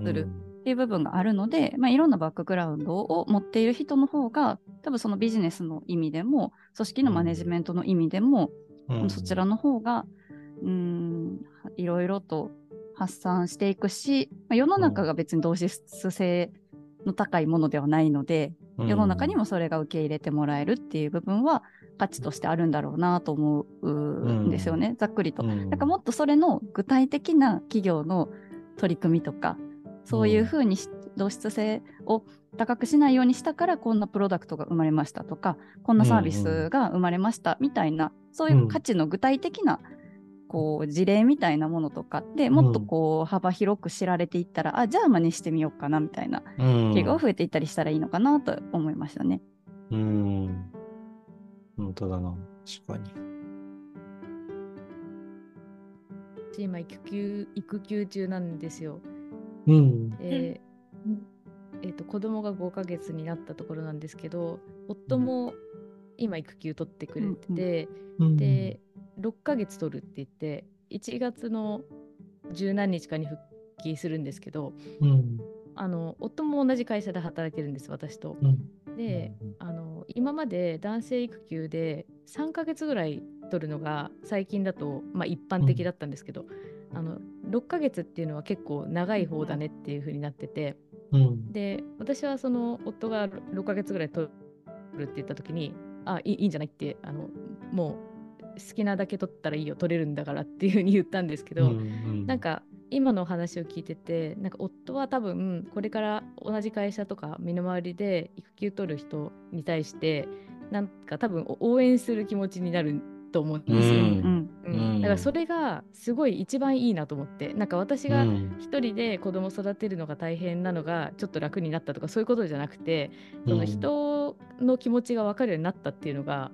B: するっていう部分があるので、まあ、いろんなバックグラウンドを持っている人の方が多分そのビジネスの意味でも組織のマネジメントの意味でも、
C: うん。
B: そちらの方がうんいろいろと発散していくし、まあ、世の中が別に同質性の高いものではないので、世の中にもそれが受け入れてもらえるっていう部分は価値としてあるんだろうなと思うんですよね、ざっくりと。
C: うん。
B: だからもっとそれの具体的な企業の取り組みとかそういうふうにし同質性を高くしないようにしたからこんなプロダクトが生まれましたとかこんなサービスが生まれましたみたいな、そういう価値の具体的なこう事例みたいなものとかでもっとこう幅広く知られていったら、あじゃあ真似してみようかなみたいな
C: うん
B: 企業が増えていったりしたらいいのかなと思いましたね。
C: うん。本当だな。確かに。
E: 私今育休育休中なんですよ。
C: うん。
E: で
D: うん
E: えー、と子供が5ヶ月になったところなんですけど夫も今育休取ってくれてて、
C: うん
E: で6ヶ月取るって言って1月の十何日かに復帰するんですけど
C: うん。
E: あの夫も同じ会社で働いてるんです私と。
C: うん
E: であの今まで男性育休で3ヶ月ぐらい取るのが最近だと、まあ、一般的だったんですけど、あの6ヶ月っていうのは結構長い方だねっていう風になってて
C: うん。
E: で私はその夫が6ヶ月ぐらい取るって言った時にあいいいいんじゃないってあのもう好きなだけ取ったらいいよ取れるんだからっていう風に言ったんですけど、なんか今の話を聞いててなんか夫は多分これから同じ会社とか身の回りで育休取る人に対してなんか多分応援する気持ちになると思うんですよ。
C: うん。
B: うん。
E: うん。
C: うん。
E: だからそれがすごい一番いいなと思ってなんか私が
C: うん。
E: 一人で子供育てるのが大変なのがちょっと楽になったとかそういうことじゃなくてその人の気持ちが分かるようになったっていうのが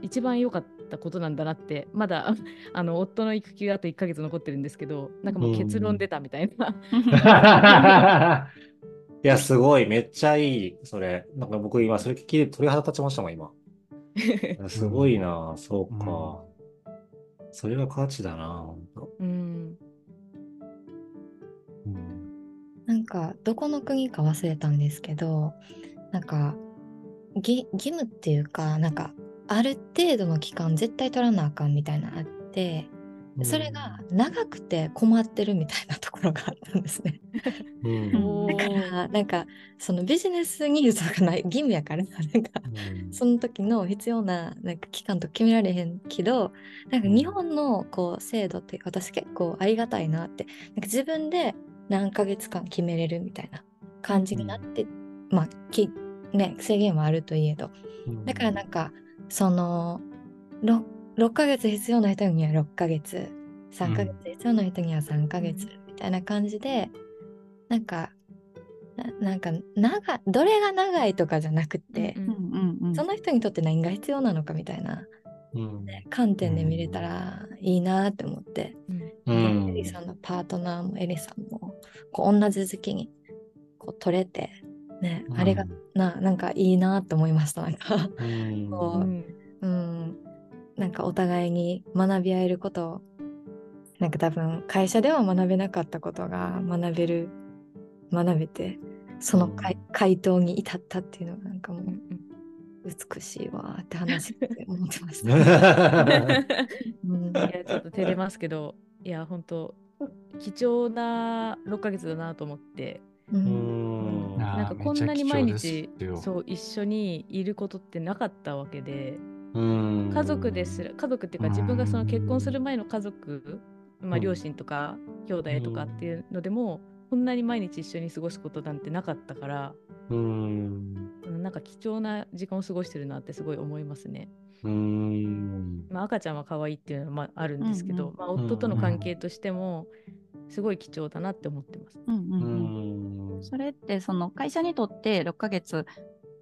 E: 一番良かったことなんだなってまだあの夫の育休あと1ヶ月残ってるんですけどなんかもう結論出たみたいな、
C: いや、すごい。めっちゃいい。それ。なんか僕今、それ聞いて鳥肌立ちましたもん、今。すごいな。そうか。それが価値だな。ほんと
E: うん
C: うん
D: なんかどこの国か忘れたんですけどなんかぎ義務っていうかなんかある程度の期間絶対取らなあかんみたいなのあってそれが長くて困ってるみたいなところがあったんですね。
C: うん。
E: お
D: だか
E: ー。
D: らなんかそのビジネスニーズとかない義務やからなんかその時の必要ななんか期間とか決められへんけどなんか日本のこう制度って私結構ありがたいなってなんか自分で何ヶ月間決めれるみたいな感じになって、まあきね制限はあるといえど。だからなんかその 6, 6ヶ月必要な人には6ヶ月。3ヶ月必要な人には3ヶ月みたいな感じで、なんかななんか長どれが長いとかじゃなくて、その人にとって何が必要なのかみたいな
C: うん。
D: 観点で見れたらいいなって思って、
E: うん。
C: うん
D: エリさんのパートナーもエリさんもこう同じ時期にこう取れて、ね
C: うん。
D: あれがななんかいいなって思いましたなんか、
C: うん。
D: こううん、なんかお互いに学び合えることをなんか多分会社では学べなかったことが学べる学べてその回,、回答に至ったっていうのがなんかもう
E: うん
D: 美しいわーって話して思ってました。うん。
E: いやちょっと照れますけどいや本当貴重な6ヶ月だなと思って
D: う
C: うん。
E: なんかこんなに毎日そう一緒にいることってなかったわけで
C: うん。
E: 家族ですら家族っていうか自分がその結婚する前の家族、まあ、両親とか兄弟とかっていうのでも、こんなに毎日一緒に過ごすことなんてなかったから、
C: うん。
E: うんなんか貴重な時間を過ごしてるなってすごい思いますね。
C: うん。
E: まあ、赤ちゃんは可愛いっていうのはまああるんですけど、
B: うんうん。
E: まあ、夫との関係としてもすごい貴重だなって思ってます。
B: うんう
C: うん
B: うん
C: ん
B: それってその会社にとって6ヶ月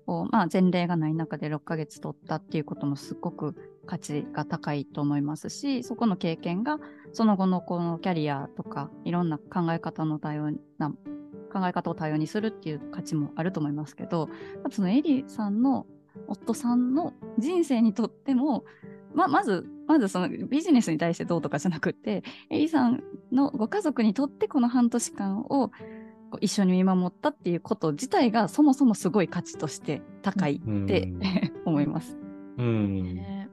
B: を、まあ、前例がない中で6ヶ月取ったっていうこともすごく価値が高いと思いますしそこの経験がその後のこのキャリアとかいろんな考え方の多様な考え方を多様にするっていう価値もあると思いますけどそのエリさんの夫さんの人生にとってもままずまずそのビジネスに対してどうとかじゃなくてエリさんのご家族にとってこの半年間をこう一緒に見守ったっていうこと自体がそもそもすごい価値として高いって、
C: うん
B: 思います。
C: うん。
E: ね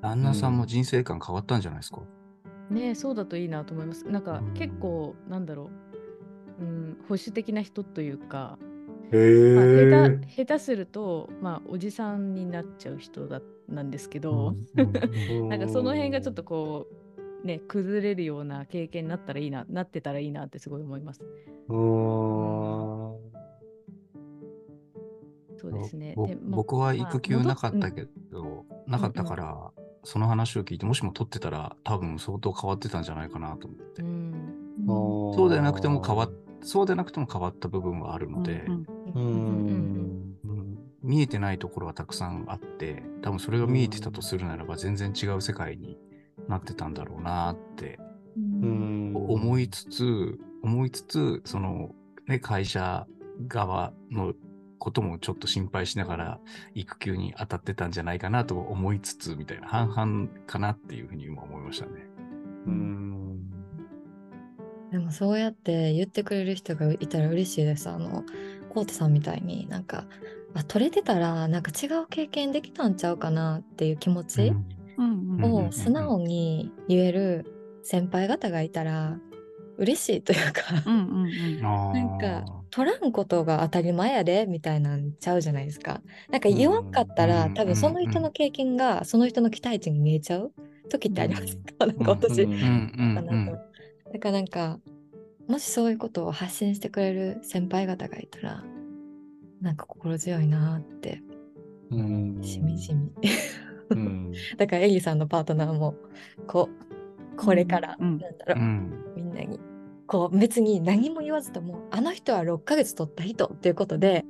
A: 旦那さんも人生観変わったんじゃないですか？
E: ねそうだといいなと思います。なんか
A: うん
E: 結構なんだろう、うん、保守的な人というか、
C: へ
E: まあ、
C: え。
E: 下手下手すると、まあ、おじさんになっちゃう人だなんですけど、
A: うん
E: なんかその辺がちょっとこうね崩れるような経験になったらいいななってたらいいなってすごい思います。
C: うん。
E: そうですね。
A: ぼ
E: でも
A: 僕は育休なかった
E: ど。
A: けど、なかったから、その話を聞いて、もしも取ってたら、多分相当変わってたんじゃないかなと思って。
E: うん
A: そうでなくても変わっ、そうでなくても変わった部分はあるので、
B: うん
C: う
E: うん
C: ん。
A: うん見えてないところはたくさんあって、多分それが見えてたとするならば、全然違う世界になってたんだろうなって
C: うん。
A: 思いつつ、思いつつ、その、ね、会社側のこともちょっと心配しながら、育休に当たってたんじゃないかなと思いつつ、みたいな、半々かなっていうふうに今思いましたね。
C: うん。
D: でもそうやって言ってくれる人がいたら嬉しいです。あの、コートさんみたいになんか、あ、取れてたらなんか違う経験できたんちゃうかなっていう気持ちを素直に言える先輩方がいたら嬉しいというか、なんか取らんことが当たり前やでみたいなんちゃうじゃないですか。なんか言わんかったら、
A: うん
D: 多分その人の経験がその人の期待値に見えちゃう時ってありますか、なんか私、
C: うん。
D: かなと。だからなんか、もしそういうことを発信してくれる先輩方がいたら、なんか心強いなって、
C: うん。
D: しみじみ。
C: うん。
D: だからエリさんのパートナーも、こう、これから、
B: うん
D: なんだろう、
A: うん
D: みんなに、こう別に何も言わずとも、あの人は6ヶ月取った人っていうことで、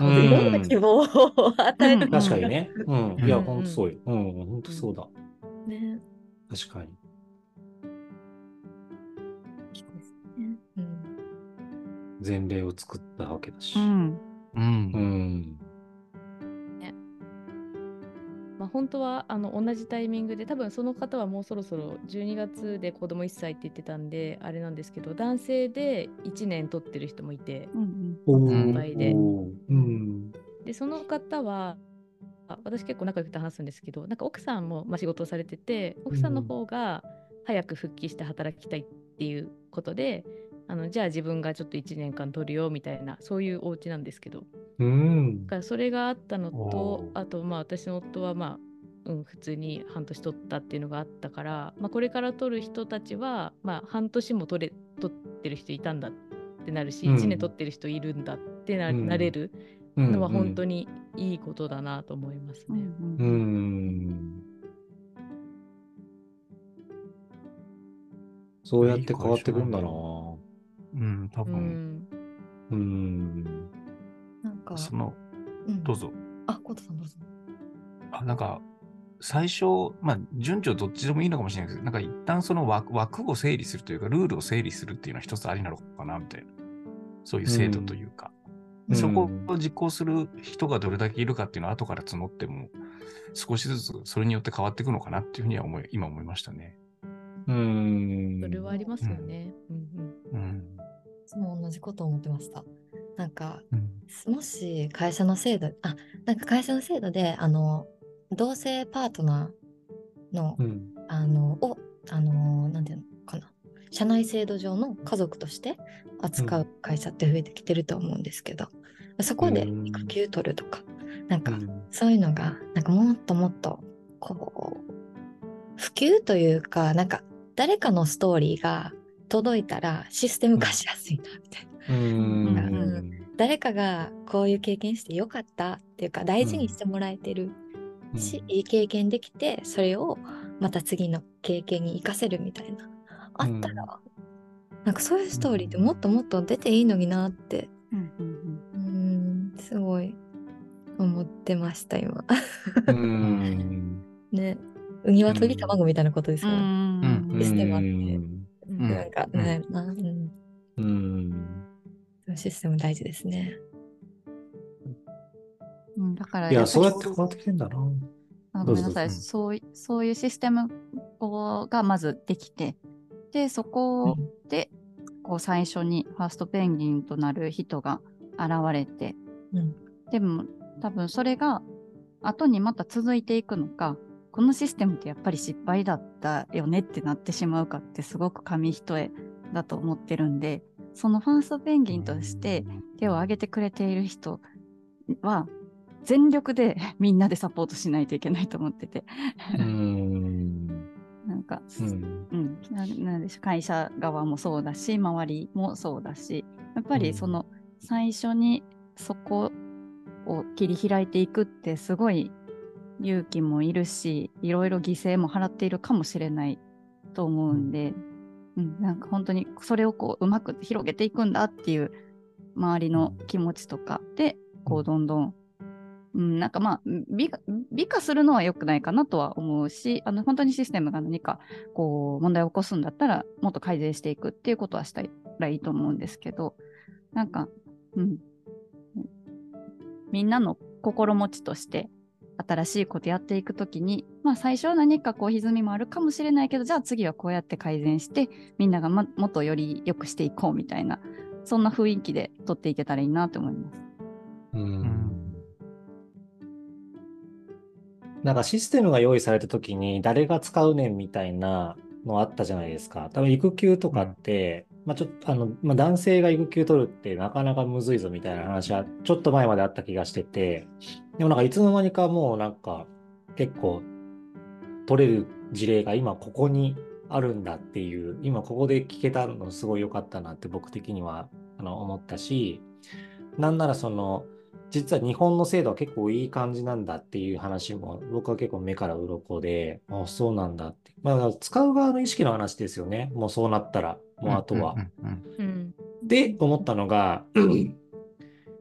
D: いろんな希望を与えて
B: うん
C: 確かにね。うん。いや、
E: うん
C: ほんとそうよ。うん。ほんとそうだ。
D: ね。
C: 確かに。前例を作ったわけだし。
B: うん
A: うん
C: うん。
E: まあ、本当はあの同じタイミングで多分その方はもうそろそろ12月で子供1歳って言ってたんであれなんですけど男性で1年取ってる人もいて
B: うん
C: お
A: ー
E: 倍で
C: うん。
E: でその方はあ私結構仲良くて話すんですけどなんか奥さんもまあ仕事をされてて奥さんの方が早く復帰して働きたいっていうことで、あのじゃあ自分がちょっと1年間取るよみたいなそういうお家なんですけど
C: うん
E: だ。からそれがあったの
A: お
E: と
A: ー
E: あとまあ私の夫はまあ、うん、普通に半年取ったっていうのがあったから、まあ、これから取る人たちは、まあ、半年も取れ取ってる人いたんだってなるし、
C: うん
E: 1年取ってる人いるんだってな,、
C: うん
E: なれる
C: うん
E: のは本当にいいことだなと思いますね。
B: うん。
C: そうやって変わってくんだな。
A: うん、多
E: う
A: 分、
E: ん
C: うん。
D: なんか、
A: その、
D: うん
A: どうぞ。
D: あ、コートさんどうぞ。
A: あなんか、最初、まあ、順序どっちでもいいのかもしれないけど、なんか一旦その枠枠を整理するというか、ルールを整理するっていうのは一つありなのかな、みたいな。そういう制度というか。
C: うん
A: そこを実行する人がどれだけいるかっていうのは後から募っても、少しずつそれによって変わっていくのかなっていうふうには思い、今思いましたね。
C: うん。
E: それはありますよね。うん
A: うん。
D: 私も同じこと思ってました。なんか、
A: うん
D: もし会社の制度、あ、なんか会社の制度で、あの、同性パートナーの、
C: うん。
D: あの、を、あの、なんていうのかな。社内制度上の家族として扱う会社って増えてきてると思うんですけど、そこで
C: うん
D: 育休取るとか、なんか、
C: うん
D: そういうのが、なんかもっともっと、こう、普及というか、なんか、誰かのストーリーが届いたらシステム化しやすいな、みたいな。
C: うん。
D: 誰かがこういう経験してよかったっていうか、大事にしてもらえてるし、いい経験できて、それをまた次の経験に活かせるみたいな、あったら、なんかそういうストーリーってもっともっと出ていいのになって、
B: うんうん
D: すごい思ってました、今。
C: うん。
D: ね。ウニは鳥卵みたいなことです
B: う
D: から。
B: ん
A: うん
D: システムあって
E: うん
A: うん
D: なんか、
A: うん
D: ねなうん
C: うん。
D: システム大事ですね。
B: うんだから
C: いや、そうやって変わってきてんだな。
B: あごめんなさいそういそういうシステムがまずできてでそこでこう最初にファーストペンギンとなる人が現れて、
D: うん
B: でも多分それが後にまた続いていくのかこのシステムってやっぱり失敗だったよねってなってしまうかってすごく紙一重だと思ってるんでそのファーストペンギンとして手を挙げてくれている人は全力でみんなでサポートしないといけないと思ってて
C: うーん。
B: なんか、
C: うん。
B: うん、ななんでしょう会社側もそうだし周りもそうだしやっぱりその最初にそこを切り開いていくってすごい勇気もいるしいろいろ犠牲も払っているかもしれないと思うんで、うん。なんか本当にそれをこううまく広げていくんだっていう周りの気持ちとかでこうどんどん、うん、なんかまあ美化美化するのは良くないかなとは思うしあの本当にシステムが何かこう問題を起こすんだったらもっと改善していくっていうことはしたらいいと思うんですけどなんか、うん、みんなの心持ちとして新しいことやっていくときに、まあ、最初は何かこう歪みもあるかもしれないけどじゃあ次はこうやって改善してみんなが、ま、もっとより良くしていこうみたいなそんな雰囲気で取っていけたらいいなと思います。
C: うんなんかシステムが用意されたときに誰が使うねんみたいなのあったじゃないですか。多分育休とかって、まあちょっとあの、まあ男性が育休取るってなかなかむずいぞみたいな話はちょっと前まであった気がしてて、でもなんかいつの間にかもうなんか結構取れる事例が今ここにあるんだっていう、今ここで聞けたのすごい良かったなって僕的にはあの思ったし、なんならその、実は日本の制度は結構いい感じなんだっていう話も僕は結構目から鱗で、あ、そうなんだって。まあ、使う側の意識の話ですよね。もうそうなったら、もうあとは。
A: うんうん
E: うん
C: で、思ったのが、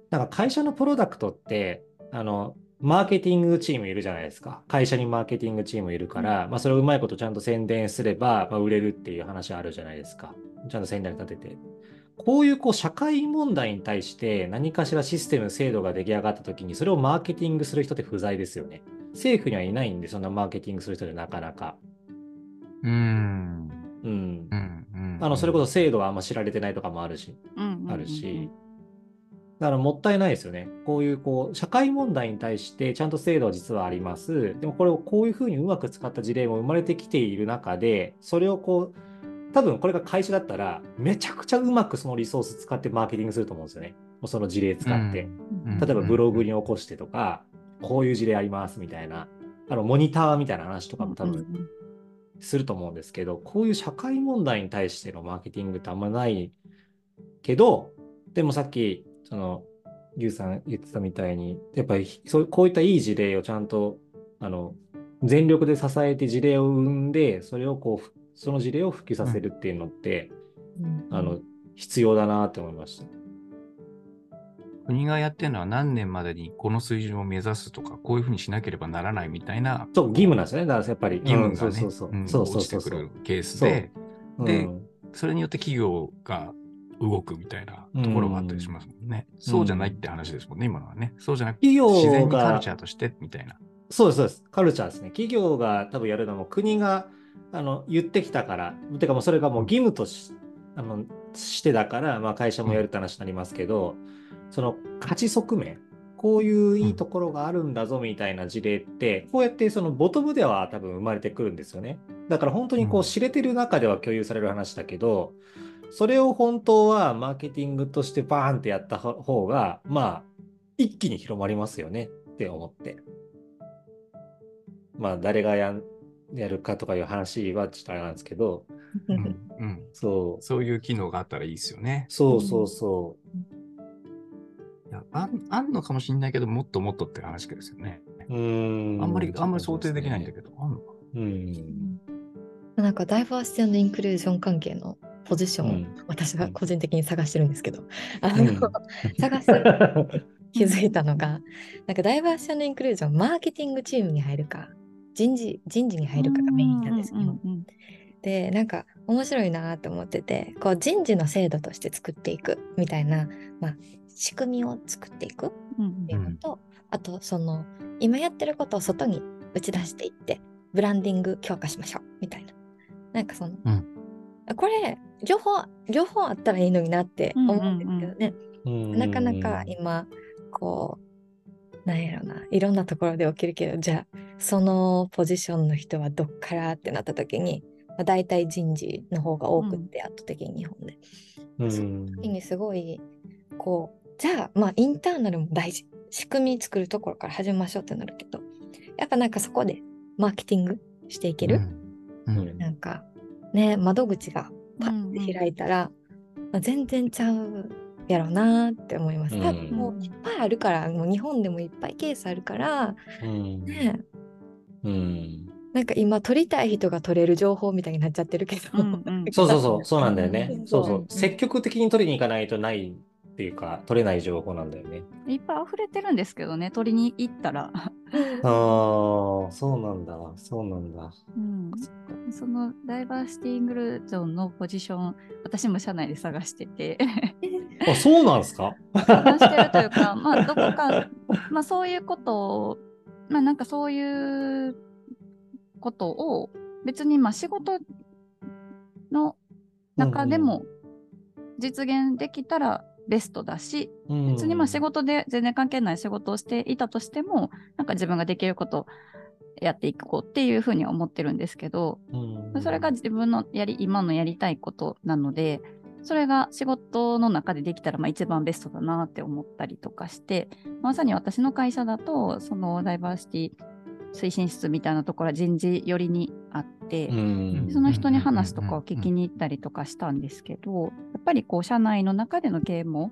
C: なんか会社のプロダクトって、あの、マーケティングチームいるじゃないですか。会社にマーケティングチームいるから、まあそれをうまいことちゃんと宣伝すれば、まあ、売れるっていう話あるじゃないですか。ちゃんと宣伝立てて。こういうこう社会問題に対して何かしらシステム、制度が出来上がった時にそれをマーケティングする人って不在ですよね。政府にはいないんで、そんなマーケティングする人でなかなか。
A: うん
C: うん。
A: うんうん
C: あの、それこそ制度があんま知られてないとかもあるし。あるし、だからもったいないですよね。こういうこう社会問題に対してちゃんと制度は実はあります。でもこれをこういうふうにうまく使った事例も生まれてきている中で、それをこう、多分これが会社だったら、めちゃくちゃうまくそのリソース使ってマーケティングすると思うんですよね。もうその事例使って。
A: うん
C: 例えばブログに起こしてとか、こういう事例ありますみたいな、あのモニターみたいな話とかも多分すると思うんですけど、こういう社会問題に対してのマーケティングってあんまないけど、でもさっき、その、ゆうさん言ってたみたいに、やっぱりそうこういったいい事例をちゃんと、あの、全力で支えて事例を生んで、それをこうふ、その事例を普及させるっていうのって、
D: うん
C: あの、必要だなって思いました。
A: 国がやってるのは何年までにこの水準を目指すとか、こういうふうにしなければならないみたいな
C: そう、義務なんですよね。だからやっぱり。
A: 義務がね、
C: うんそうそうそう。
A: うん
C: そうそう
A: 落ちてくる。ケースで、で
C: うん
A: それによって企業が動くみたいなところがあったりしますもんね。そうじゃないって話ですもんね、今のはね。そうじゃなくて、
C: 企業が
A: 自然にカルチャーとしてみたいな。
C: そうです、そうです。カルチャーですね。企業が多分やるのも国があの言ってきたから、てかもうそれがもう義務としあのしてだから、まあ、会社もやるって話になりますけど、その価値側面、こういういいところがあるんだぞみたいな事例って、こうやってそのボトムでは多分生まれてくるんですよね。だから本当にこ
A: う
C: うん知れてる中では共有される話だけど、それを本当はマーケティングとしてバーンってやった方が、まあ、一気に広まりますよねって思って。まあ、誰がやんやるかとかいう話はちょっとあれなんですけど、
A: うんうん
C: そう、
A: そういう機能があったらいいですよね。
C: そうそうそ
A: いやあんあんのかもしれないけど、もっともっとって話ですよね。
C: う。ん。
A: あんまり、あんまり想定できないんだ
C: ど。
A: けど、あんのか
C: うん。
D: なんかダイバーシティインクルージョン関係のポジションを
C: うん
D: 私が個人的に探してるんですけど、あの、
C: うん
D: 探して 気づいたのが、なんかダイバーシティインクルージョン、マーケティングチームに入るか、人事人事に入るかがメインなんですよ。
B: うんうんうん
D: で、なんか面白いなと思ってて、こう人事の制度として作っていくみたいな、まあ、仕組みを作っていくっ
B: うん
D: ていうのと、あとその今やってることを外に打ち出していってブランディング強化しましょうみたいな。なんかその、
A: うん。
D: これ両方両方あったらいいのになって思うんですけどね、なかなか今こうなんやろないろんなところで起きるけどじゃあそのポジションの人はどっからってなった時に、まあ、大体人事の方が多くって圧倒的に日本で。
C: うん。
D: その時にすごいこうじゃあまあインターナルも大事。仕組み作るところから始めましょうってなるけどやっぱなんかそこでマーケティングしていける、
A: うん。
C: うん。
D: なんかね窓口がパ
B: うんうん
D: ッて開いたら、まあ、全然ちゃうやろうなって思います。
C: うん。
D: 多分もういっぱいあるからもう日本でもいっぱいケースあるから
C: うん。
D: ね
C: うん
D: なんか今取りたい人が取れる情報みたいになっちゃってるけど、
B: うんうん
C: そうそうそう、そうなんだよね
D: う。ん
C: そうそうう。
D: ん
C: 積極的に取りに行かないとないっていうか、取れない情報なんだよね。
B: いっぱい溢れてるんですけどね、取りに行ったら。
C: ああ、そうなんだ。そうなんだ。
B: うん、そのダイバーシティインクルージョンのポジション、私も社内で探してて、
C: あ、そうなんですか？
B: 探してるというか、まあ、どこか、まあ、そういうことを、まあ、なんかそういうことを、別にまあ仕事の中でも実現できたらベストだし、別にまあ仕事で全然関係ない仕事をしていたとしても、なんか自分ができることをやっていこうっていうふうには思ってるんですけど、
C: うん。
B: それが自分のやり今のやりたいことなので、それが仕事の中でできたらまあ一番ベストだなって思ったりとかして、まさに私の会社だと、そのダイバーシティ推進室みたいなところは人事寄りにあって、
C: うん。
B: その人に話とかを聞きに行ったりとかしたんですけど、やっぱりこう社内の中での啓蒙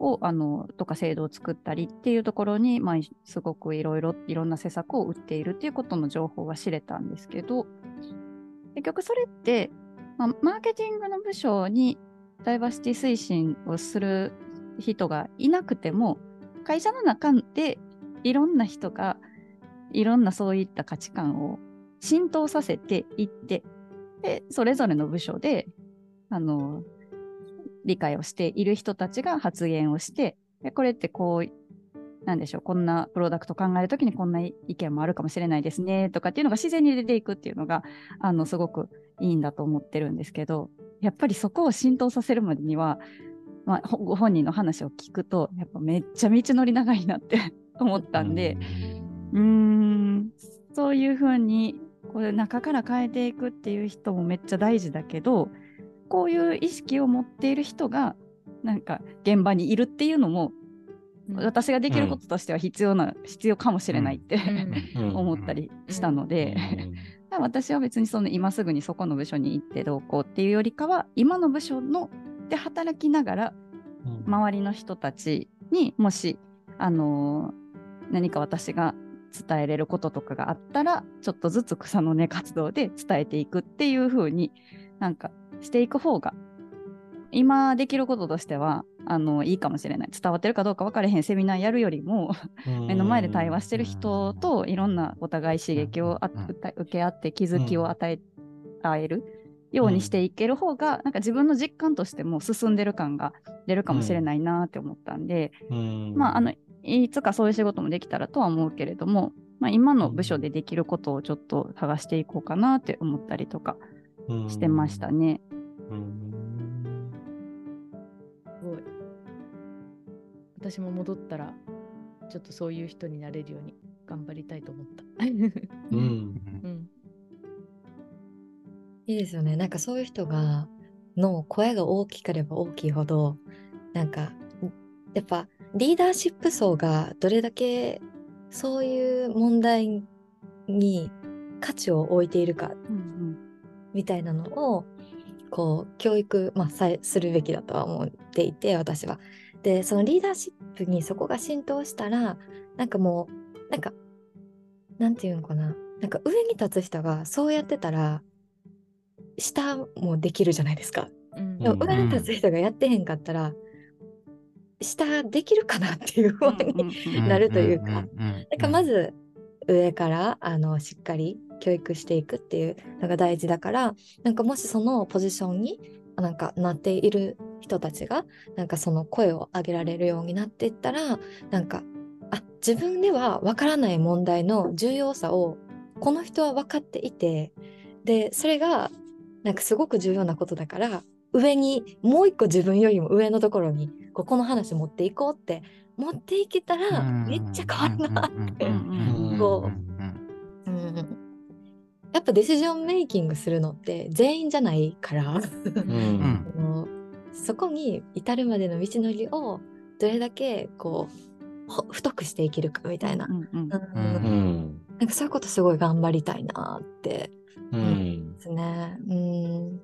B: をあのとか制度を作ったりっていうところに、まあ、すごくいろいろいろんな施策を打っているっていうことの情報は知れたんですけど結局それって、まあ、マーケティングの部署にダイバーシティ推進をする人がいなくても会社の中でいろんな人がいろんなそういった価値観を浸透させていってでそれぞれの部署であの理解をしている人たちが発言をしてでこれってこうなんでしょうこんなプロダクト考えるときにこんな意見もあるかもしれないですねとかっていうのが自然に出ていくっていうのがあのすごくいいんだと思ってるんですけどやっぱりそこを浸透させるまでには、まあ、ほご本人の話を聞くとやっぱめっちゃ道のり長いなって 思ったんで、うーんそういうふうにこれ中から変えていくっていう人もめっちゃ大事だけどこういう意識を持っている人がなんか現場にいるっていうのも、私ができることとしては必要な、必要かもしれないって、
C: うん。
B: 思ったりしたので、私は別にその今すぐにそこの部署に行ってどうこうっていうよりかは今の部署ので働きながら
C: うん。
B: 周りの人たちにもし、あのー何か私が伝えれることとかがあったらちょっとずつ草の根活動で伝えていくっていう風になんかしていく方が今できることとしてはあのいいかもしれない。伝わってるかどうか分からへんセミナーやるよりも目の前で対話してる人といろんなお互い刺激をあ
A: うん。
B: 受け合って気づきを与え合えるようにしていける方が、なんか自分の実感としても進んでる感が出るかもしれないなって思ったんで、
C: うん。
B: まああのいつかそういう仕事もできたらとは思うけれども、まあ、今の部署でできることをちょっと探していこうかなって思ったりとかしてましたね。
C: うん
E: 私も戻ったら、ちょっとそういう人になれるように頑張りたいと思った。
C: うん
E: うん。
D: いいですよね。なんかそういう人がの声が大きければ大きいほどなんかやっぱリーダーシップ層がどれだけそういう問題に価値を置いているか
B: うん
D: みたいなのをこう教育、まあ、さえするべきだとは思っていて私は。でそのリーダーシップにそこが浸透したらなんかもうなんかなんていうのかな。なんか上に立つ人がそうやってたら下もできるじゃないですか。
E: うん。
D: でも上に立つ人がやってへんかったら、下できるかなっていう不安に
B: うん
D: なるというか、
A: んん。
D: なんかまず上からあのしっかり教育していくっていうのが大事だからなんかもしそのポジションになんかなっている人たちがなんかその声を上げられるようになっていったらなんかあ自分ではわからない問題の重要さをこの人は分かっていてでそれがなんかすごく重要なことだから上にもう一個自分よりも上のところにここの話持っていこうって持っていけたらめっちゃ変わるなって。こううんやっぱディシジョンメイキングするのって全員じゃないから。
C: うん。
A: うん
D: そこに至るまでの道のりをどれだけこうほ太くしていけるかみたいな、
B: うん。うん。
D: なんかそういうことすごい頑張りたいなって。
C: うん。
D: ですね。うん。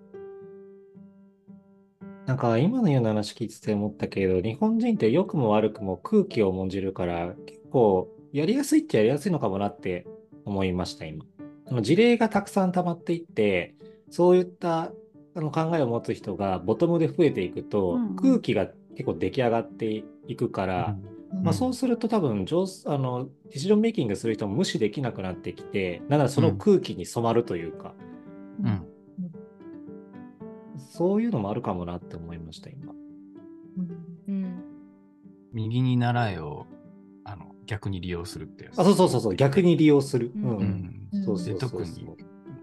C: なんか今のような話聞いてて思ったけど、日本人って良くも悪くも空気を重んじるから、結構やりやすいっちゃやりやすいのかもなって思いました、今。事例がたくさん溜まっていって、そういったあの考えを持つ人がボトムで増えていくと、
B: うんうん。
C: 空気が結構出来上がっていくから、まあ、そうすると多分上手あのディシジョンメイキングする人も無視できなくなってきて、なんならその空気に染まるというか、
A: うん。
C: そういうのもあるかもなって思いました、今。
E: うん。
A: 右に習えを逆に利用するってやつ。
C: あ、そうそうそうそう、逆に利用する。
E: うん。
C: うん。そうそうそうそう。
A: で特に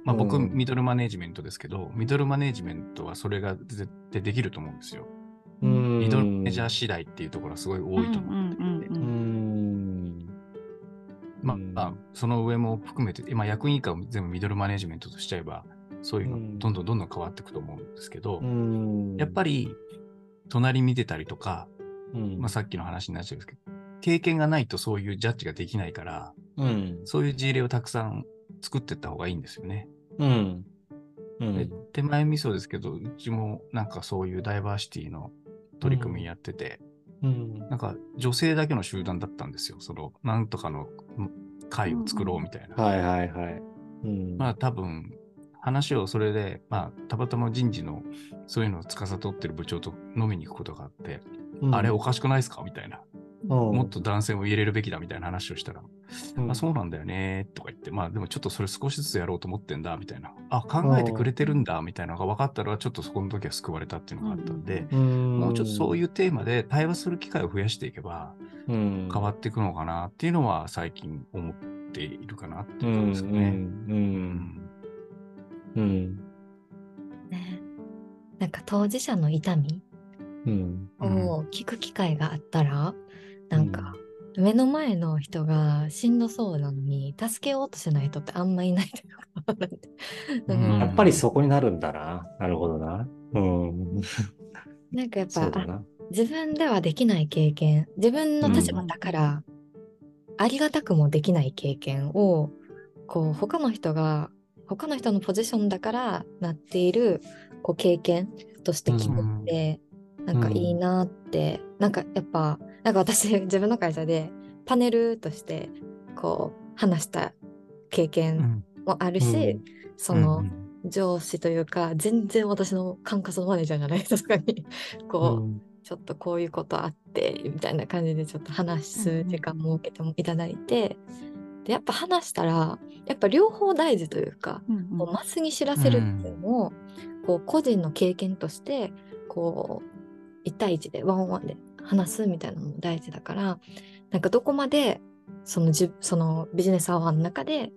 A: まあ、僕、
C: うん
A: ミドルマネージメントですけど、ミドルマネージメントはそれが絶対できると思うんですよ。
C: うん。
A: ミドルマネージャー次第っていうところがすごい多いと思う。
B: うんうん。
A: まあ、
C: うん。
A: まあその上も含めて、今、役員以下を全部ミドルマネージメントとしちゃえば、そういうの
C: うん。
A: どんどんどんどん変わっていくと思うんですけど、
C: うん。
A: やっぱり、隣見てたりとか、
C: うん。
A: まあ、さっきの話になっちゃうんですけど、経験がないとそういうジャッジができないから、
C: うん。
A: そういう事例をたくさん作っていった方がいいんですよね。
C: うん。う
A: で
C: ん。
A: 手前味噌ですけど、うちもなんかそういうダイバーシティの取り組みやってて、
C: うん。
A: なんか女性だけの集団だったんですよ。その、なんとかの会を作ろうみたいな。
C: はいはいはい。うん。
A: まあ多分、話をそれで、まあ、たまたま人事のそういうのを司ってる部長と飲みに行くことがあって、
C: うん
A: あれおかしくないですか？みたいな。
C: も
A: もっと男性も入れるべきだみたいな話をしたら、
C: うん
A: あ、そうなんだよねとか言って、まあでもちょっとそれ少しずつやろうと思ってんだみたいな。あ、考えてくれてるんだみたいなのが分かったのは、ちょっとそこの時は救われたっていうのがあったんで、
C: うん
A: もうちょっとそういうテーマで対話する機会を増やしていけば
C: うん
A: 変わっていくのかなっていうのは最近思っているかなって
C: う
A: いうところですよね。
C: ん。うん。うん。
D: ねなんか当事者の痛み
C: うん。
D: を聞く機会があったら、なんか目の前の人がしんどそうなのに助けようとしない人ってあんまいないとい？うか
C: やっぱりそこになるんだな。なるほどな。うん。
D: なんかやっぱ。自分ではできない経験自分の立場だから、ありがたくもできない経験をこう他の人が他の人のポジションだからなっているこう経験として聞くって、なんかいいなって、なんかやっぱなんか私 自分の会社でパネルとしてこう話した経
A: う
D: 験
A: ん
D: もあるし、その、
A: うん
D: 上司というか全然私の管轄のマネージャーじゃない人とかに。こう、
C: うん。
D: ちょっとこういうことあってみたいな感じでちょっと話す時間も設けてもいただいて、でやっぱ話したらやっぱ両方大事というか、
B: うん
D: こうマスに知らせるっていうのも、こう個人の経験としてこう1対1でワンオンワンで話すみたいなのも大事だからなんかどこまでそのじそのビジネスアワーの中で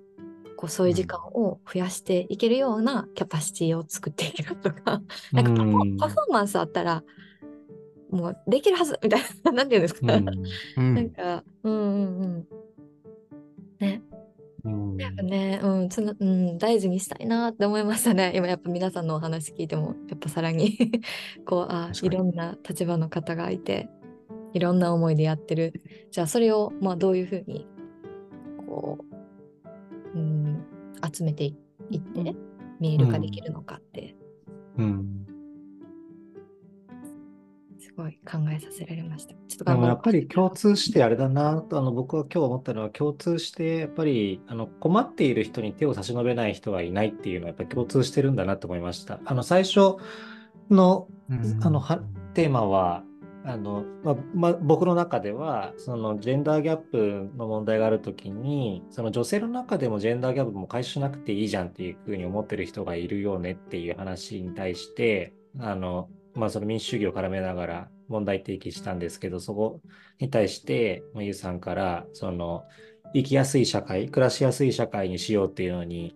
D: こうそういう時間を増やしていけるようなキャパシティを作っていけるとか、なんかパフパフォーマンスあったらもうできるはずみたいななんていうんですか、
C: うん。
A: うん。
D: なんかうんうんうん。ね。
C: うん。
D: やっぱね、うんつなうん、大事にしたいなって思いましたね。今やっぱ皆さんのお話聞いても、やっぱさらに こう、あいろんな立場の方がいて、いろんな思いでやってる。じゃあそれを、まあどういうふうに、こう、うん、集めていいって、
B: うん
D: 見える化できるのかって、
C: うん
D: すごい考えさせられました。ちょっと頑張
C: やっぱり共通してあれだなとあの僕は今日思ったのは共通してやっぱりあの困っている人に手を差し伸べない人はいないっていうのはやっぱり共通してるんだなと思いました。あの最初の
A: うん
C: あのはテーマはあの、まあま、僕の中ではそのジェンダーギャップの問題があるときにその女性の中でもジェンダーギャップも解消しなくていいじゃんっていうふうに思ってる人がいるよねっていう話に対してあの、まあ、その民主主義を絡めながら問題提起したんですけどそこに対してまあゆうさんからその生きやすい社会暮らしやすい社会にしようっていうのに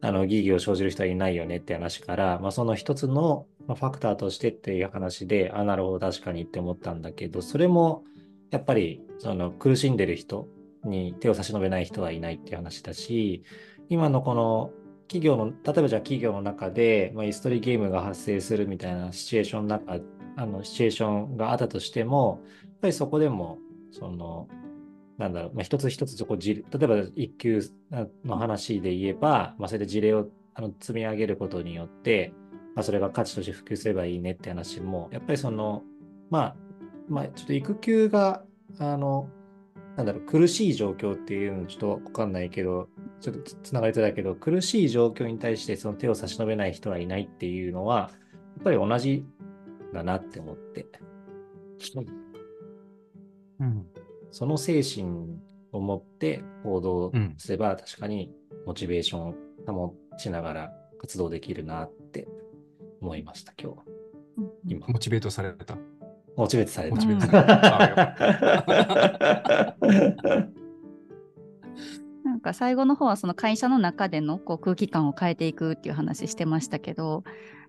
C: あの疑義を生じる人はいないよねって話から、まあ、その一つのまあファクターとしてっていう話で、あ、なるほど、確かにって思ったんだけど、それもやっぱりその苦しんでる人に手を差し伸べない人はいないっていう話だし、今のこの企業の、例えばじゃあ企業の中で、まあ、イストリーゲームが発生するみたいなシチュエーションの中、あのシチュエーションがあったとしても、やっぱりそこでも、その、なんだろう、まあ、一つ一つこ事例、えば一級の話で言えば、まあ、それで事例をあの積み上げることによって、あ、それが価値として普及すればいいねって話も、やっぱりその、まあ、まあ、ちょっと育休が、あの、なんだろう、苦しい状況っていうのちょっとわかんないけど、ちょっとつつながりとだけど、苦しい状況に対してその手を差し伸べない人はいないっていうのは、やっぱり同じだなって思って。
A: うん。
C: その精神を持って行動すれば、確かにモチベーションを保ちながら活動できるなって思いました、今日。今、
A: モチベートされた。
C: モチベートされた。
A: モチベートされ た。
B: なんか最後の方はその会社の中でのこう空気感を変えていくっていう話してましたけど、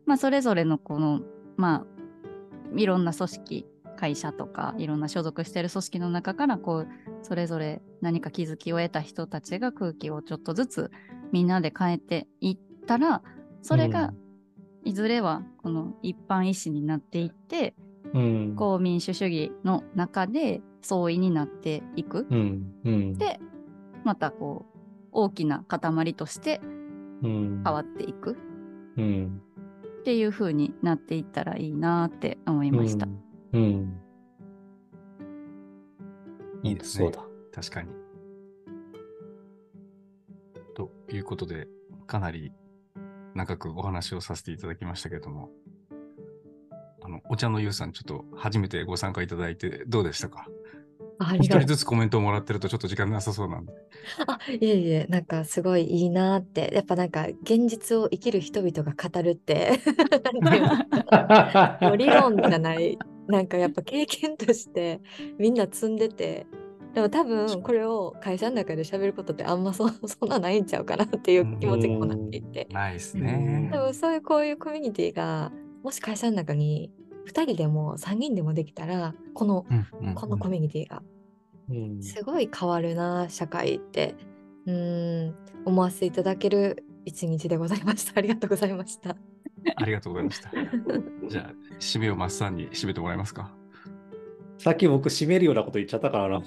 B: まあ、それぞれのこのまあいろんな組織会社とかいろんな所属している組織の中からこうそれぞれ何か気づきを得た人たちが空気をちょっとずつみんなで変えていったらそれがいずれはこの一般意思になっていって、
C: うん。
B: こう民主主義の中で相違になっていく。
C: うん。うん。
B: でまたこう大きな塊として
C: うん、
B: 変わっていく
C: うん。
B: っていう風になっていったらいいなって思いました。
C: うん。うん。
A: いいですね。
C: そうだ。
A: 確かに。ということで、かなり長くお話をさせていただきましたけれども、あの、お茶のゆうさん、ちょっと初めてご参加いただいてどうでしたか？一人ずつコメントをもらってるとちょっと時間なさそうなんで。
D: あ、いえいえ、なんかすごいいいなって。やっぱなんか現実を生きる人々が語るって、理論じゃない、なんかやっぱ経験としてみんな積んでて、でも多分これを会社の中で喋ることってあんまそ そんなないんちゃうかなっていう気持ちにもなっていて。
A: ないです
C: うん
A: ね
D: で。もそういうこういうコミュニティがもし会社の中に2人でも3人でもできたらこの
A: うんうん
D: このコミュニティが
C: うん
D: すごい変わるな社会ってうーん思わせていただける一日でございましたありがとうございました
A: ありがとうございました。じゃあ、締めをマッサンに締めてもらえますか？
C: さっき僕、締めるようなこと言っちゃったからな。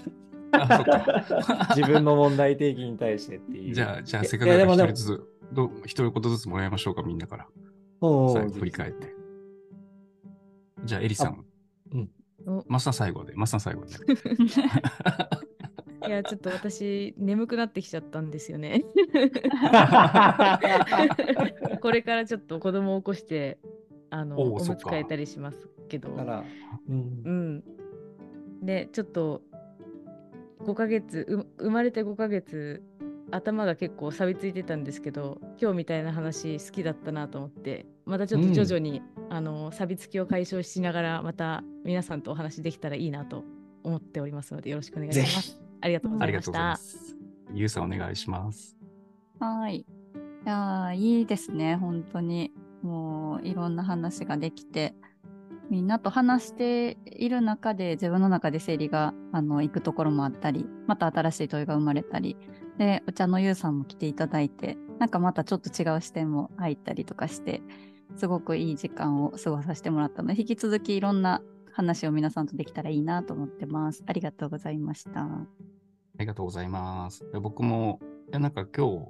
A: あ、そっか。
C: 自分の問題提起に対してっていう。
A: じゃあ、じゃあ、
C: い
A: せっかくだから一人ずつ、どう一人言ずつもらいましょうか、みんなから。
C: おうおう
A: 最後振り返って。じゃあ、エリさん。
C: うん
E: お
A: マッサン最後で、マッサン最後で。
E: いや、ちょっと私、眠くなってきちゃったんですよね。これからちょっと子供を起こして、あの、おむつ替えたりしますけど。
C: だから、うん
E: うん。で、ちょっと5ヶ月、う生まれて5ヶ月、頭が結構錆びついてたんですけど、今日みたいな話好きだったなと思って、またちょっと徐々に、あの錆びつきを解消しながら、また皆さんとお話できたらいいなと思っておりますので、よろしくお願いしま
C: ぜ
E: す。ありがとうございました。
A: ゆうさん、お願いします。
B: はい。いやーいいですね、本当に。もういろんな話ができて、みんなと話している中で自分の中で整理があの行くところもあったり、また新しい問いが生まれたり、で、お茶のゆうさんも来ていただいて、なんかまたちょっと違う視点も入ったりとかして、すごくいい時間を過ごさせてもらったので、引き続きいろんな話を皆さんとできたらいいなと思ってます。ありがとうございました。
A: ありがとうございます。僕も、いやなんか今日、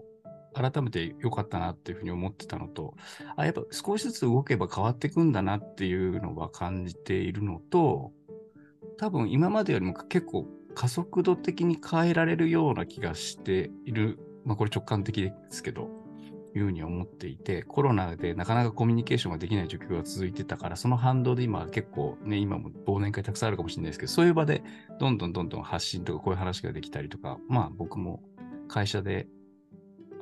A: 改めて良かったなっていうふうに思ってたのと、あ、やっぱ少しずつ動けば変わっていくんだなっていうのは感じているのと、多分今までよりも結構加速度的に変えられるような気がしている。まあこれ直感的ですけど、いうふうに思っていて、コロナでなかなかコミュニケーションができない状況が続いてたから、その反動で今結構ね、今も忘年会たくさんあるかもしれないですけど、そういう場でどんどんどんどん発信とかこういう話ができたりとか、まあ僕も会社で、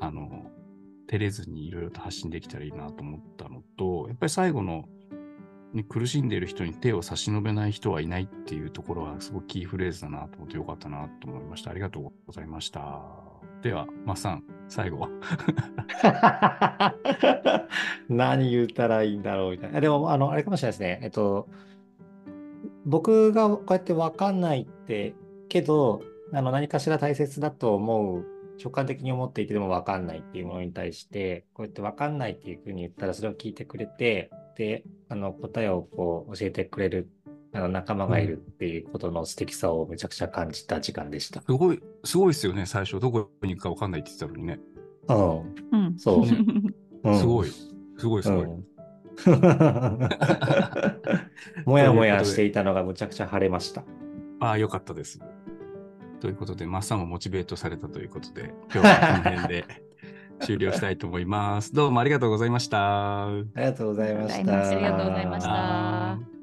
A: あの、照れずにいろいろと発信できたらいいなと思ったのと、やっぱり最後の、ね、苦しんでいる人に手を差し伸べない人はいないっていうところはすごくキーフレーズだなと思ってよかったなと思いました。ありがとうございました。では、マッさん、最後は。
C: 何言ったらいいんだろうみたいな。でも、あの、あれかもしれないですね。えっと、僕がこうやって分かんないって、けど、あの、何かしら大切だと思う、直感的に思っていてでも分かんないっていうものに対して、こうやって分かんないっていうふうに言ったら、それを聞いてくれて、で、あの、答えをこう、教えてくれる、あの、仲間がいるっていうことの素敵さをめちゃくちゃ感じた時間でした。
A: すごい、すごいですよね、最初。どこに行くか分かんないって言ってたのにね。
C: うん。
B: うん。
C: そううん
A: すごい。すごい、すごい。
C: うんもやもやしていたのがむちゃくちゃ晴れました。
A: ああ、よかったです。ということで、マッサンもモチベートされたということで、今日はこの辺で 終了したいと思います。どうもありがとうございました。
C: ありがとうございました。
B: すありがとうございました